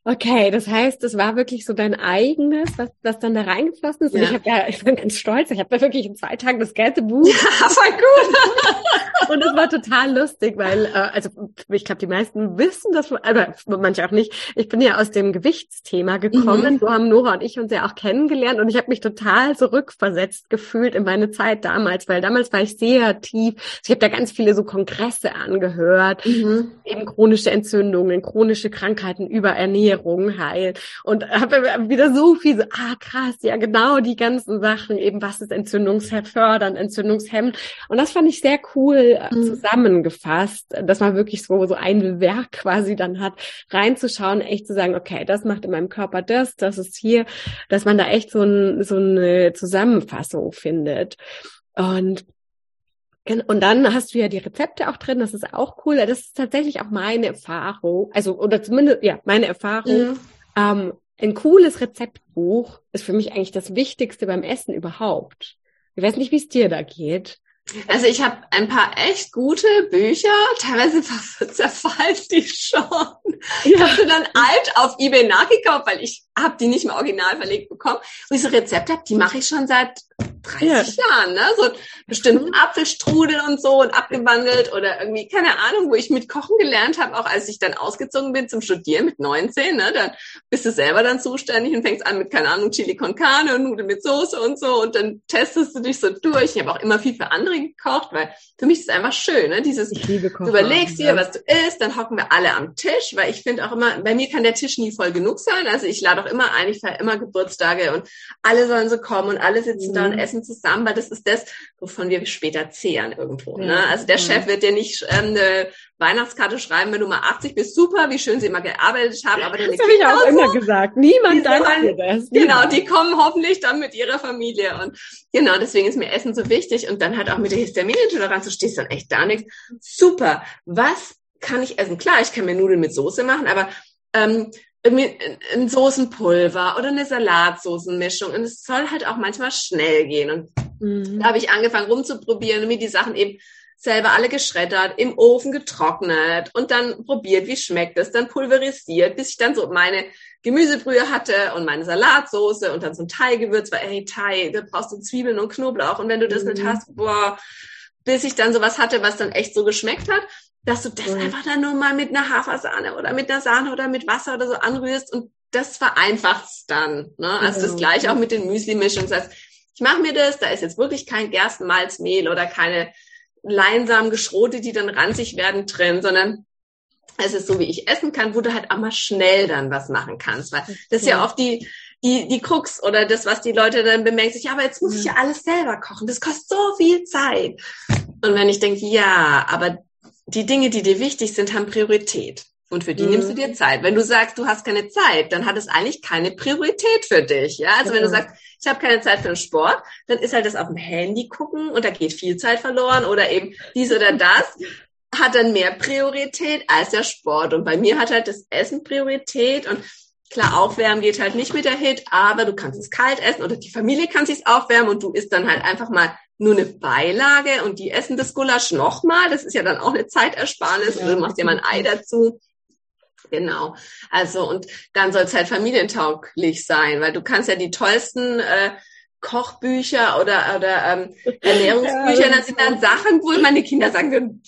A: Okay, das heißt, es war wirklich so dein eigenes, was, was dann da reingeflossen ist. Und ich habe ja, ich bin ganz stolz, ich habe da wirklich in zwei Tagen das ganze Buch.
B: Ja, [laughs] voll gut.
A: und es war total lustig, weil, äh, also ich glaube, die meisten wissen das, aber manche auch nicht. Ich bin ja aus dem Gewichtsthema gekommen. Mhm. So haben Nora und ich uns ja auch kennengelernt und ich habe mich total zurückversetzt gefühlt in meine Zeit damals, weil damals war ich sehr tief. Ich habe da ganz viele so Kongresse angehört, mhm. eben chronische Entzündungen, chronische Krankheiten, Überernährung Ernährung heilen und habe wieder so viel so, ah krass, ja genau die ganzen Sachen, eben was ist entzündungsfördernd, entzündungshemmend und das fand ich sehr cool äh, mhm. zusammengefasst, dass man wirklich so, so ein Werk quasi dann hat, reinzuschauen, echt zu sagen, okay, das macht in meinem Körper das, das ist hier, dass man da echt so, ein, so eine Zusammenfassung findet. Und und dann hast du ja die Rezepte auch drin, das ist auch cool. Das ist tatsächlich auch meine Erfahrung, also oder zumindest ja meine Erfahrung. Mhm. Ähm, ein cooles Rezeptbuch ist für mich eigentlich das Wichtigste beim Essen überhaupt. Ich weiß nicht, wie es dir da geht.
B: Also ich habe ein paar echt gute Bücher, teilweise [laughs] zerfallen die schon. Ja. Ich habe dann alt auf Ebay nachgekauft, weil ich habe die nicht mehr original verlegt bekommen. Ich so Rezepte habe, die mache ich schon seit 30 ja. Jahren, ne? So bestimmt mhm. Apfelstrudel und so und abgewandelt oder irgendwie, keine Ahnung, wo ich mit Kochen gelernt habe, auch als ich dann ausgezogen bin zum Studieren mit 19, ne? Dann bist du selber dann zuständig und fängst an mit, keine Ahnung, Chili con Carne und Nudeln mit Soße und so und dann testest du dich so durch. Ich habe auch immer viel für andere gekocht, weil für mich ist es einfach schön, ne? Dieses, du überlegst dir, was du isst, dann hocken wir alle am Tisch, weil ich finde auch immer, bei mir kann der Tisch nie voll genug sein. Also ich lade auch immer ein, ich feiere immer Geburtstage und alle sollen so kommen und alle sitzen mhm. da und mhm. Essen zusammen, weil das ist das, wovon wir später zehren irgendwo. Ne? Ja. Ne? Also der ja. Chef wird dir nicht ähm, eine Weihnachtskarte schreiben, wenn du mal 80 bist, super, wie schön sie immer gearbeitet haben. Aber
A: das habe ich auch so, immer gesagt. Niemand dankt dir das.
B: Genau, die kommen hoffentlich dann mit ihrer Familie. Und genau, deswegen ist mir Essen so wichtig. Und dann halt auch mit der Histaminintoleranz, du stehst dann echt da nichts. Super. Was kann ich essen? Klar, ich kann mir Nudeln mit Soße machen, aber ähm, ein Soßenpulver oder eine Salatsoßenmischung. Und es soll halt auch manchmal schnell gehen. Und mhm. da habe ich angefangen rumzuprobieren und mir die Sachen eben selber alle geschreddert, im Ofen getrocknet und dann probiert, wie schmeckt es, dann pulverisiert, bis ich dann so meine Gemüsebrühe hatte und meine Salatsoße und dann so ein Thai-Gewürz, weil ey, Thai, da brauchst du Zwiebeln und Knoblauch und wenn du das mhm. nicht hast, boah, bis ich dann sowas hatte, was dann echt so geschmeckt hat dass du das mhm. einfach dann nur mal mit einer Hafersahne oder mit einer Sahne oder mit Wasser oder so anrührst und das vereinfacht es dann. Ne? Also das gleiche auch mit den Müsli-Mischungen. Das heißt, ich mache mir das, da ist jetzt wirklich kein Gerstenmalzmehl oder keine Leinsamen geschrote, die dann ranzig werden drin, sondern es ist so, wie ich essen kann, wo du halt auch mal schnell dann was machen kannst. Weil das ist ja oft die, die, die Krux oder das, was die Leute dann bemerken, sich, ja, aber jetzt muss ich ja alles selber kochen. Das kostet so viel Zeit. Und wenn ich denke, ja, aber die Dinge, die dir wichtig sind, haben Priorität. Und für die mhm. nimmst du dir Zeit. Wenn du sagst, du hast keine Zeit, dann hat es eigentlich keine Priorität für dich. Ja, also mhm. wenn du sagst, ich habe keine Zeit für den Sport, dann ist halt das auf dem Handy gucken und da geht viel Zeit verloren oder eben dies oder [laughs] das hat dann mehr Priorität als der Sport. Und bei mir hat halt das Essen Priorität und klar, aufwärmen geht halt nicht mit der Hit, aber du kannst es kalt essen oder die Familie kann es aufwärmen und du isst dann halt einfach mal nur eine Beilage und die essen das Gulasch nochmal. Das ist ja dann auch eine Zeitersparnis. Ja. du machst ja mal ein Ei dazu. Genau. Also, und dann soll es halt familientauglich sein, weil du kannst ja die tollsten äh, Kochbücher oder, oder ähm, [laughs] Ernährungsbücher, ja, das sind dann Sachen, wo meine Kinder sagen würden,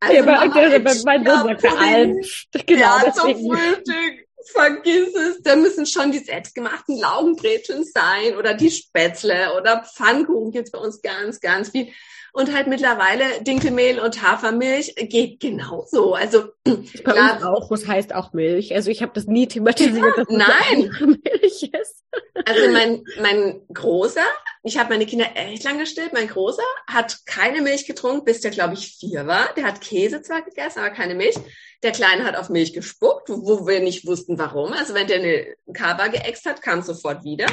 B: also
A: ja, aber, der, mein Sohn sagt
B: Genau, ja, zum Frühstück vergiss es, da müssen schon die selbstgemachten Laugenbrötchen sein oder die Spätzle oder Pfannkuchen gibt's bei uns ganz, ganz viel. Und halt mittlerweile Dinkelmehl und Hafermilch geht genauso. Also
A: bei klar, uns auch, was heißt auch Milch? Also ich habe das nie thematisiert,
B: dass nein. Milch ist. Also mein, mein Großer, ich habe meine Kinder echt lang gestillt, mein Großer hat keine Milch getrunken, bis der, glaube ich, vier war. Der hat Käse zwar gegessen, aber keine Milch. Der Kleine hat auf Milch gespuckt, wo wir nicht wussten, warum. Also wenn der eine Kaba geäxt hat, kam sofort wieder.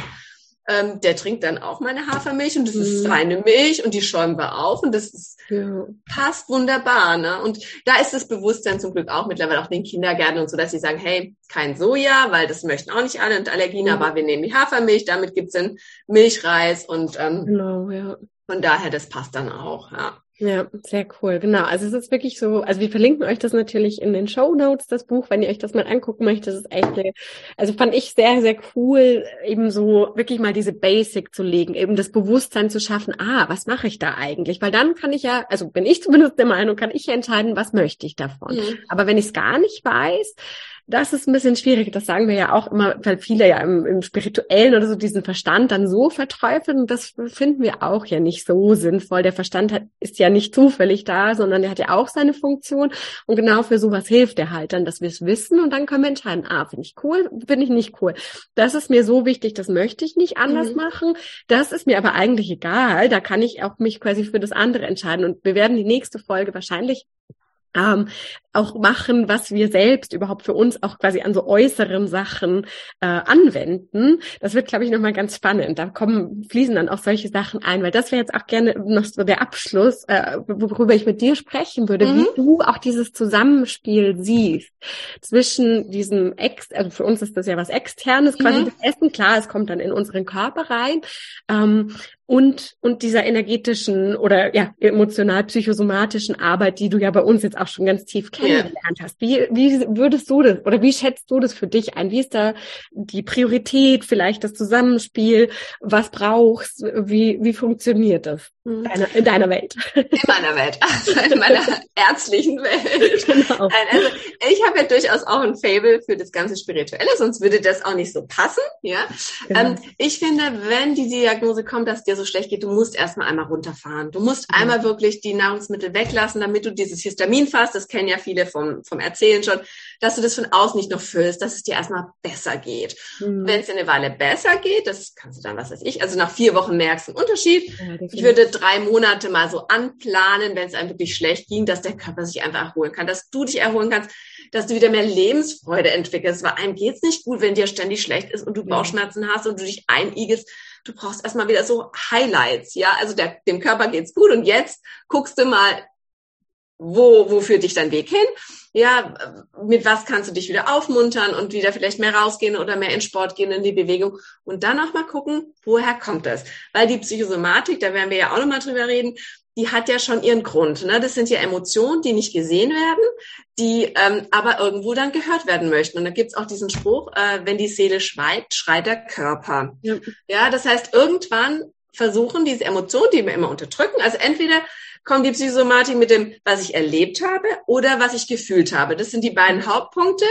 B: Ähm, der trinkt dann auch meine Hafermilch und das mhm. ist seine Milch und die schäumen wir auf und das ist, ja. passt wunderbar. Ne? Und da ist das Bewusstsein zum Glück auch mittlerweile auch den Kindergärten und so, dass sie sagen, hey, kein Soja, weil das möchten auch nicht alle und Allergien, mhm. aber wir nehmen die Hafermilch, damit gibt's dann Milchreis und ähm, genau, ja. von daher, das passt dann auch. Ja.
A: Ja, sehr cool. Genau. Also es ist wirklich so, also wir verlinken euch das natürlich in den Show Notes, das Buch, wenn ihr euch das mal angucken möchtet. Das ist echt, also fand ich sehr, sehr cool, eben so wirklich mal diese Basic zu legen, eben das Bewusstsein zu schaffen, ah, was mache ich da eigentlich? Weil dann kann ich ja, also bin ich zumindest der Meinung, kann ich ja entscheiden, was möchte ich davon. Mhm. Aber wenn ich es gar nicht weiß, das ist ein bisschen schwierig. Das sagen wir ja auch immer, weil viele ja im, im Spirituellen oder so diesen Verstand dann so verteufeln. Und das finden wir auch ja nicht so sinnvoll. Der Verstand hat, ist ja nicht zufällig da, sondern der hat ja auch seine Funktion. Und genau für sowas hilft er halt dann, dass wir es wissen und dann können wir entscheiden, ah, finde ich cool, finde ich nicht cool. Das ist mir so wichtig, das möchte ich nicht anders mhm. machen. Das ist mir aber eigentlich egal. Da kann ich auch mich quasi für das andere entscheiden. Und wir werden die nächste Folge wahrscheinlich ähm, auch machen, was wir selbst überhaupt für uns auch quasi an so äußeren Sachen äh, anwenden. Das wird, glaube ich, nochmal ganz spannend. Da kommen, fließen dann auch solche Sachen ein, weil das wäre jetzt auch gerne noch so der Abschluss, äh, worüber ich mit dir sprechen würde, mhm. wie du auch dieses Zusammenspiel siehst zwischen diesem Ex, also für uns ist das ja was Externes, quasi mhm. das Essen, klar, es kommt dann in unseren Körper rein. Ähm, und, und dieser energetischen oder ja, emotional-psychosomatischen Arbeit, die du ja bei uns jetzt auch schon ganz tief kennengelernt hast. Wie, wie würdest du das oder wie schätzt du das für dich ein? Wie ist da die Priorität, vielleicht das Zusammenspiel? Was brauchst? Wie, wie funktioniert das mhm. deiner, in deiner Welt?
B: In meiner Welt, also [laughs] in meiner ärztlichen Welt. [laughs] Genau. Also ich habe ja durchaus auch ein Fable für das ganze Spirituelle, sonst würde das auch nicht so passen. Ja, genau. ähm, ich finde, wenn die Diagnose kommt, dass dir so so schlecht geht, du musst erstmal einmal runterfahren. Du musst mhm. einmal wirklich die Nahrungsmittel weglassen, damit du dieses Histamin fasst. Das kennen ja viele vom, vom Erzählen schon, dass du das von außen nicht noch füllst, dass es dir erstmal besser geht. Mhm. Wenn es dir eine Weile besser geht, das kannst du dann, was weiß ich, also nach vier Wochen merkst du einen Unterschied. Ja, ich würde drei Monate mal so anplanen, wenn es einem wirklich schlecht ging, dass der Körper sich einfach erholen kann, dass du dich erholen kannst, dass du wieder mehr Lebensfreude entwickelst, weil einem geht's nicht gut, wenn dir ständig schlecht ist und du Bauchschmerzen hast und du dich einigelst. Du brauchst erstmal wieder so Highlights, ja, also der, dem Körper geht's gut und jetzt guckst du mal, wo, wo führt dich dein Weg hin? Ja, mit was kannst du dich wieder aufmuntern und wieder vielleicht mehr rausgehen oder mehr in Sport gehen, in die Bewegung und dann auch mal gucken, woher kommt das? Weil die Psychosomatik, da werden wir ja auch nochmal drüber reden, die hat ja schon ihren Grund. Ne? Das sind ja Emotionen, die nicht gesehen werden, die ähm, aber irgendwo dann gehört werden möchten. Und da gibt's auch diesen Spruch, äh, wenn die Seele schweigt, schreit der Körper. Ja. ja, das heißt, irgendwann versuchen diese Emotionen, die wir immer unterdrücken, also entweder kommt die Psychosomatik mit dem, was ich erlebt habe oder was ich gefühlt habe. Das sind die beiden Hauptpunkte.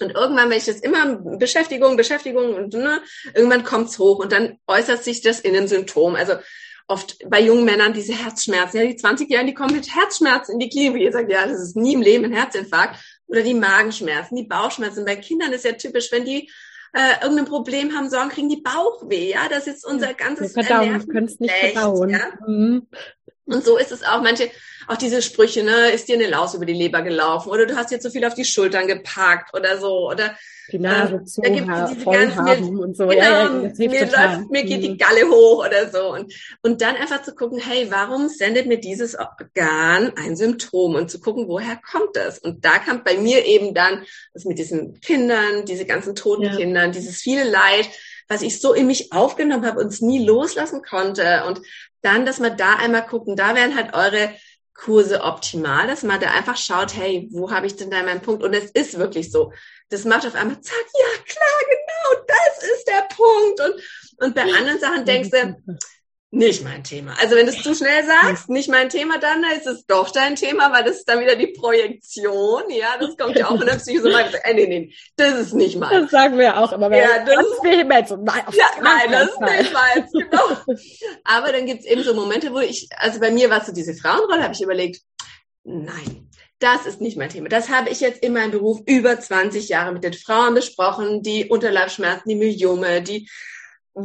B: Und irgendwann, wenn ich das immer Beschäftigung, Beschäftigung und ne, irgendwann kommt's hoch und dann äußert sich das in einem Symptom. Also oft bei jungen Männern diese Herzschmerzen. Ja, die 20-Jährigen, die kommen mit Herzschmerzen in die Klinik. Ihr sagt, ja, das ist nie im Leben ein Herzinfarkt. Oder die Magenschmerzen, die Bauchschmerzen. Bei Kindern ist ja typisch, wenn die äh, irgendein Problem haben, Sorgen, kriegen die Bauchweh. Ja, das ist unser ganzes
A: Wir verdauen, es nicht verdauen. Ja? Mhm.
B: Und so ist es auch. Manche, auch diese Sprüche, ne, ist dir eine Laus über die Leber gelaufen oder du hast jetzt so viel auf die Schultern gepackt oder so oder
A: die Nase äh, zu ha voll ganzen, haben und so.
B: Genau, ja, ja, mir, läuft, mir geht die mhm. Galle hoch oder so. Und, und dann einfach zu gucken, hey, warum sendet mir dieses Organ ein Symptom? Und zu gucken, woher kommt das? Und da kam bei mir eben dann das mit diesen Kindern, diese ganzen toten ja. Kindern, dieses viele Leid, was ich so in mich aufgenommen habe und es nie loslassen konnte. Und dann, dass wir da einmal gucken, da wären halt eure Kurse optimal, dass man da einfach schaut, hey, wo habe ich denn da meinen Punkt? Und es ist wirklich so. Das macht auf einmal, zack, ja klar, genau, das ist der Punkt. Und, und bei anderen Sachen denkst du, nicht mein Thema. Also wenn du es zu schnell sagst, nicht mein Thema, dann ist es doch dein Thema, weil das ist dann wieder die Projektion. Ja, das kommt ja auch von der Psychosomatik. [laughs] Äh, nee, nee, das ist nicht meins.
A: Das sagen wir auch immer.
B: Ja, das ist vehement. So, nein, ja, nein, das ist nicht meins. Genau. [laughs] Aber dann gibt's eben so Momente, wo ich, also bei mir war es so diese Frauenrolle, habe ich überlegt, nein, das ist nicht mein Thema. Das habe ich jetzt in meinem Beruf über 20 Jahre mit den Frauen besprochen, die Unterleibsschmerzen, die Myome, die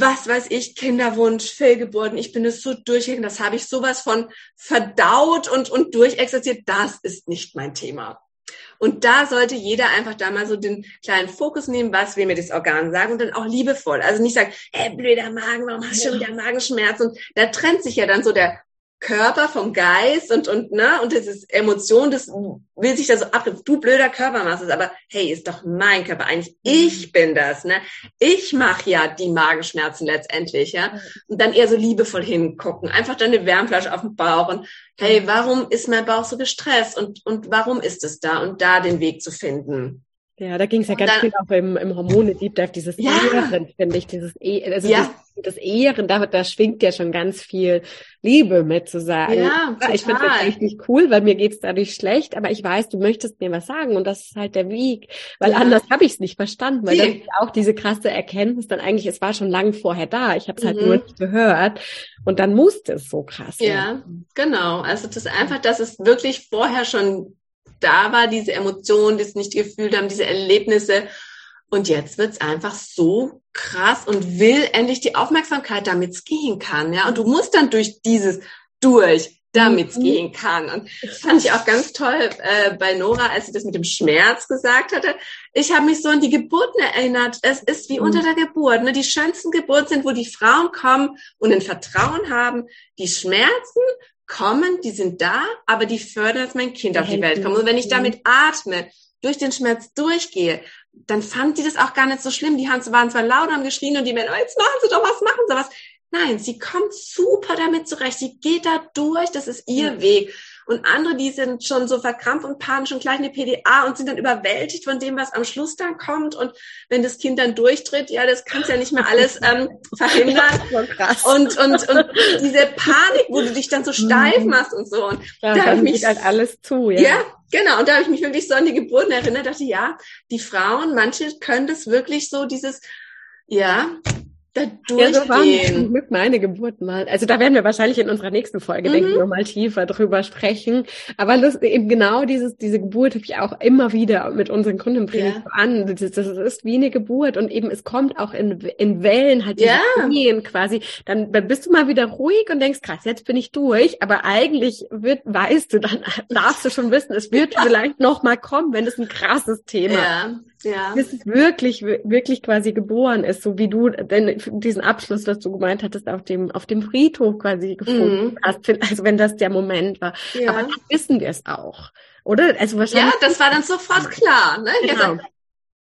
B: was weiß ich, Kinderwunsch, Fehlgeburten, ich bin es so durchgegangen, das habe ich sowas von verdaut und, und durchexerziert, das ist nicht mein Thema. Und da sollte jeder einfach da mal so den kleinen Fokus nehmen, was will mir das Organ sagen und dann auch liebevoll. Also nicht sagen, hey, blöder Magen, warum hast du schon wieder Magenschmerzen? Und da trennt sich ja dann so der Körper vom Geist und, und, ne, und das ist Emotion, das will sich da so ab, du blöder Körper machst es, aber hey, ist doch mein Körper, eigentlich ich mhm. bin das, ne, ich mache ja die Magenschmerzen letztendlich, ja, und dann eher so liebevoll hingucken, einfach deine Wärmflasche auf dem Bauch und hey, mhm. warum ist mein Bauch so gestresst und, und warum ist es da und da den Weg zu finden.
A: Ja, da ging es ja ganz dann, viel auch im, im Hormone-Deep Dive, dieses ja. Ehren, finde ich, dieses e also ja. das, das Ehren, da, da schwingt ja schon ganz viel Liebe mit zu sagen. Ja, total. Ich finde das richtig cool, weil mir geht's dadurch schlecht, aber ich weiß, du möchtest mir was sagen und das ist halt der Weg, weil ja. anders habe ich es nicht verstanden, weil nee. auch diese krasse Erkenntnis dann eigentlich, es war schon lang vorher da, ich habe es halt mhm. nur nicht gehört und dann musste es so krass
B: Ja, werden. genau, also das ist einfach, dass es wirklich vorher schon da war, diese Emotionen, das nicht gefühlt haben, diese Erlebnisse. Und jetzt wird's einfach so krass und will endlich die Aufmerksamkeit, damit es gehen kann. Ja, und du musst dann durch dieses durch, damit es mhm. gehen kann. Und das fand ich auch ganz toll äh, bei Nora, als sie das mit dem Schmerz gesagt hatte. Ich habe mich so an die Geburten erinnert. Es ist wie mhm. unter der Geburt. Ne? Die schönsten Geburten sind, wo die Frauen kommen und ein Vertrauen haben. Die Schmerzen kommen, die sind da, aber die fördern, dass mein Kind die auf die Welt kommt. Und wenn ich damit atme, durch den Schmerz durchgehe, dann fand sie das auch gar nicht so schlimm. Die Hans waren zwar laut, haben geschrien und die Männer, oh, jetzt machen Sie doch was, machen Sie was. Nein, sie kommt super damit zurecht. Sie geht da durch. Das ist ihr ja. Weg. Und andere, die sind schon so verkrampft und panisch und gleich eine PDA und sind dann überwältigt von dem, was am Schluss dann kommt. Und wenn das Kind dann durchtritt, ja, das kannst ja nicht mehr alles ähm, verhindern. [laughs] So krass. Und, und, und diese Panik, wo du dich dann so steif mhm. machst und so. Und
A: ja, da habe ich mich halt alles zu,
B: ja. Ja, genau. Und da habe ich mich wirklich so an die Geburten erinnert, dachte, ja, die Frauen, manche können das wirklich so, dieses, ja, da durchgehen.
A: Ja, so mit meine Geburt mal. Also da werden wir wahrscheinlich in unserer nächsten Folge, mhm. denke ich, mhm. nochmal tiefer drüber sprechen. Aber das, eben genau dieses, diese Geburt habe ich auch immer wieder mit unseren Kunden bringe ja. an. Das, das, ist wie eine Geburt und eben es kommt auch in, in Wellen halt diese ja. Wehen quasi. Dann, dann bist du mal wieder ruhig und denkst, krass, jetzt bin ich durch. Aber eigentlich wird, weißt du, dann [laughs] darfst du schon wissen, es wird [laughs] vielleicht noch mal kommen, wenn es ein krasses Thema
B: ja ja.
A: bis es wirklich, wirklich quasi geboren ist, so wie du denn diesen Abschluss, was du gemeint hattest, auf dem, auf dem Friedhof quasi gefunden mhm. hast, also wenn das der Moment war. Ja. Aber dann wissen wir es auch, oder? Also wahrscheinlich.
B: Ja, das war dann sofort klar, ne? Genau. Jetzt,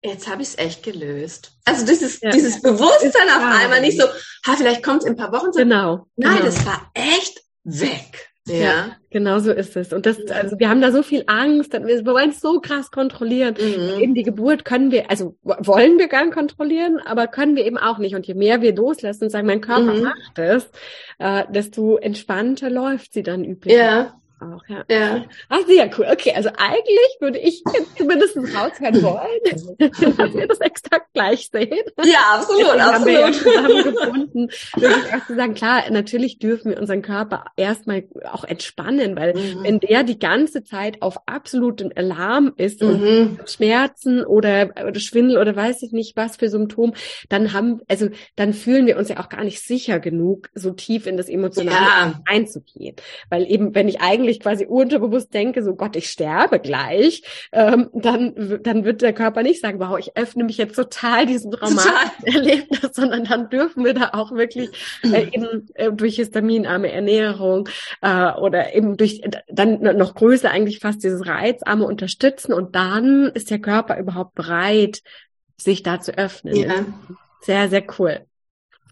B: jetzt habe ich es echt gelöst. Also dieses, ja. dieses Bewusstsein auf einmal nicht so, ha, vielleicht kommt es in ein paar Wochen.
A: So. Genau.
B: Nein,
A: genau.
B: das war echt weg. Ja.
A: ja, genau so ist es. Und das, also wir haben da so viel Angst, wir wollen es so krass kontrollieren. Mhm. Eben die Geburt können wir, also wollen wir gern kontrollieren, aber können wir eben auch nicht. Und je mehr wir loslassen und sagen, mein Körper mhm. macht es, äh, desto entspannter läuft sie dann üblich.
B: Ja
A: auch, ja. ja. Ach, sehr cool. Okay, also eigentlich würde ich jetzt zumindest raushören wollen, [laughs] dass wir das exakt gleich sehen.
B: Ja, absolut, Deswegen absolut. Haben wir ja
A: zusammengefunden, wirklich auch zu sagen, klar, natürlich dürfen wir unseren Körper erstmal auch entspannen, weil mhm. wenn der die ganze Zeit auf absoluten Alarm ist mhm. und Schmerzen oder, oder Schwindel oder weiß ich nicht was für Symptom, dann haben, also dann fühlen wir uns ja auch gar nicht sicher genug, so tief in das Emotionale ja. einzugehen. Weil eben, wenn ich eigentlich ich quasi unterbewusst denke, so Gott, ich sterbe gleich, ähm, dann, dann wird der Körper nicht sagen, wow, ich öffne mich jetzt total diesem traumatischen Erlebnis, [laughs] sondern dann dürfen wir da auch wirklich äh, eben äh, durch histaminarme Ernährung äh, oder eben durch dann noch größer eigentlich fast dieses reizarme unterstützen und dann ist der Körper überhaupt bereit, sich da zu öffnen. Ja. Sehr, sehr cool.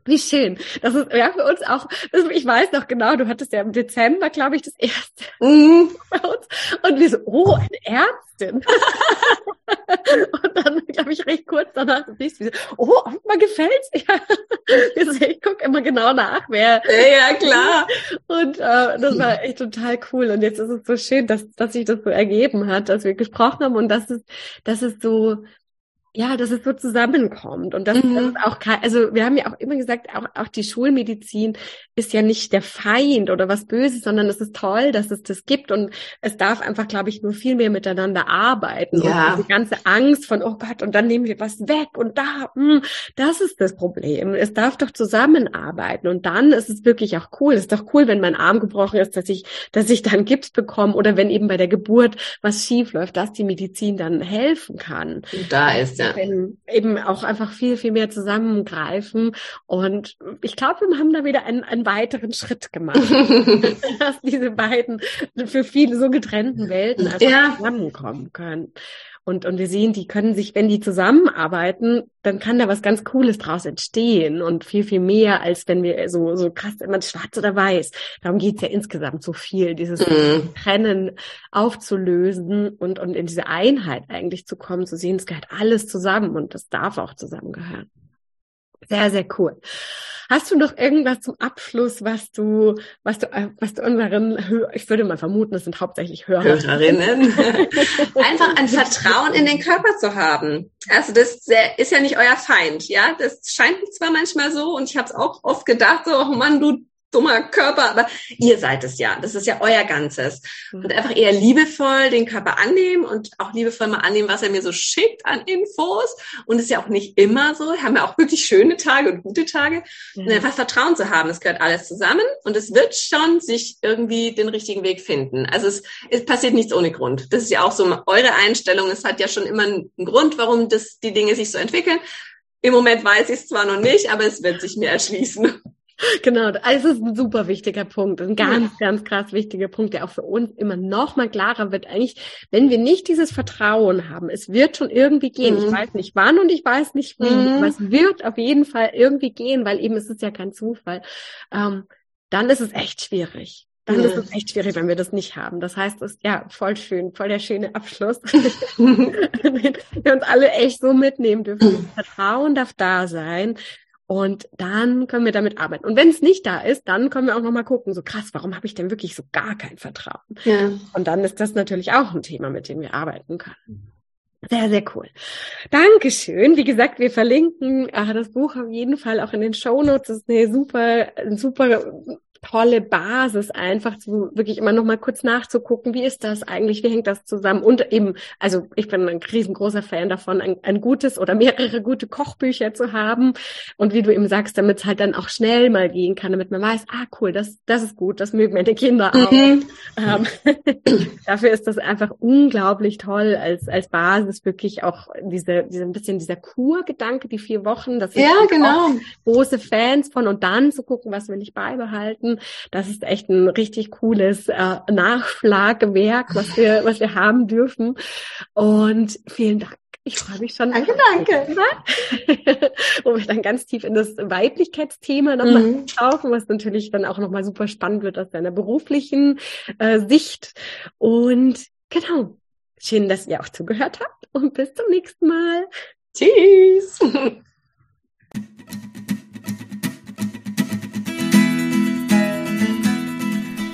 A: Wie schön. Das ist ja für uns auch, ich weiß noch genau, du hattest ja im Dezember, glaube ich, das erste [laughs] mm. bei uns. Und wir so, oh, eine Ärztin. [laughs] und dann, glaube ich, recht kurz danach siehst du, oh, mal gefällt's. [laughs] Ja. Ich gucke immer genau nach, wer.
B: Ja, ja klar.
A: Und äh, das war echt total cool. Und jetzt ist es so schön, dass, dass sich das so ergeben hat, dass wir gesprochen haben und dass es, dass es so, ja, dass es so zusammenkommt und das, mhm. das ist auch also wir haben ja auch immer gesagt, auch, auch die Schulmedizin ist ja nicht der Feind oder was Böses, sondern es ist toll, dass es das gibt und es darf einfach, glaube ich, nur viel mehr miteinander arbeiten
B: ja.
A: und diese ganze Angst von oh Gott und dann nehmen wir was weg und da, mh, hm, das ist das Problem. Es darf doch zusammenarbeiten und dann ist es wirklich auch cool. Es ist doch cool, wenn mein Arm gebrochen ist, dass ich, dass ich dann Gips bekomme oder wenn eben bei der Geburt was schief läuft, dass die Medizin dann helfen kann.
B: Und da ist ja.
A: Wenn eben auch einfach viel, viel mehr zusammengreifen. Und ich glaube, wir haben da wieder einen, einen weiteren Schritt gemacht. [laughs] [laughs] dass diese beiden für viele so getrennten Welten einfach ja. zusammenkommen können. Und, und wir sehen, die können sich, wenn die zusammenarbeiten, dann kann da was ganz Cooles draus entstehen und viel, viel mehr, als wenn wir so, so krass immer schwarz oder weiß. Darum geht's ja insgesamt so viel, dieses mhm. Trennen aufzulösen und, und in diese Einheit eigentlich zu kommen, zu sehen, es gehört alles zusammen und das darf auch zusammengehören. Sehr, sehr cool. Hast du noch irgendwas zum Abschluss, was du, was du, was du unseren, ich würde mal vermuten, das sind hauptsächlich Hörer.
B: Hörerinnen, [laughs] einfach ein Vertrauen in den Körper zu haben. Also das ist ja nicht euer Feind, ja. Das scheint zwar manchmal so und ich habe es auch oft gedacht, so, oh Mann, du dummer Körper, aber ihr seid es ja. Das ist ja euer Ganzes. Und einfach eher liebevoll den Körper annehmen und auch liebevoll mal annehmen, was er mir so schickt an Infos. Und es ist ja auch nicht immer so. Wir haben ja auch wirklich schöne Tage und gute Tage. Ja. Und einfach Vertrauen zu haben. Es gehört alles zusammen und es wird schon sich irgendwie den richtigen Weg finden. Also es, es passiert nichts ohne Grund. Das ist ja auch so eure Einstellung. Es hat ja schon immer einen Grund, warum das, die Dinge sich so entwickeln. Im Moment weiß ich es zwar noch nicht, aber es wird sich mir erschließen.
A: Genau, also es ist ein super wichtiger Punkt, ein ganz, ja. ganz krass wichtiger Punkt, der auch für uns immer noch mal klarer wird. Eigentlich, wenn wir nicht dieses Vertrauen haben, es wird schon irgendwie gehen. Mhm. Ich weiß nicht wann und ich weiß nicht wie, mhm. aber es wird auf jeden Fall irgendwie gehen, weil eben es ist ja kein Zufall. Ähm, dann ist es echt schwierig. Dann ja. ist es echt schwierig, wenn wir das nicht haben. Das heißt, es ist ja voll schön, voll der schöne Abschluss. [laughs] [laughs] wir uns alle echt so mitnehmen dürfen. [laughs] Vertrauen darf da sein. Und dann können wir damit arbeiten. Und wenn es nicht da ist, dann können wir auch nochmal gucken, so krass, warum habe ich denn wirklich so gar kein Vertrauen? Ja. Und dann ist das natürlich auch ein Thema, mit dem wir arbeiten können. Sehr, sehr cool. Dankeschön. Wie gesagt, wir verlinken äh, das Buch auf jeden Fall auch in den Show Notes. Das ist eine super, ein super tolle Basis, einfach zu wirklich immer noch mal kurz nachzugucken, wie ist das eigentlich, wie hängt das zusammen und eben, also ich bin ein riesengroßer Fan davon, ein, ein gutes oder mehrere gute Kochbücher zu haben und wie du eben sagst, damit es halt dann auch schnell mal gehen kann, damit man weiß, ah cool, das, das ist gut, das mögen meine Kinder auch. Mhm. Ähm, [laughs] dafür ist das einfach unglaublich toll als, als Basis wirklich auch diese, diese ein bisschen dieser Kurgedanke, die vier Wochen, das
B: ja, genau.
A: große Fans von und dann zu gucken, was will ich beibehalten das ist echt ein richtig cooles äh, Nachschlagwerk, was wir, was wir haben dürfen. Und vielen Dank. Ich freue mich schon.
B: Danke, danke. [laughs]
A: Wo wir dann ganz tief in das Weiblichkeitsthema nochmal mhm. tauchen, was natürlich dann auch nochmal super spannend wird aus deiner beruflichen äh, Sicht. Und genau. Schön, dass ihr auch zugehört habt und bis zum nächsten Mal.
B: Tschüss. [laughs]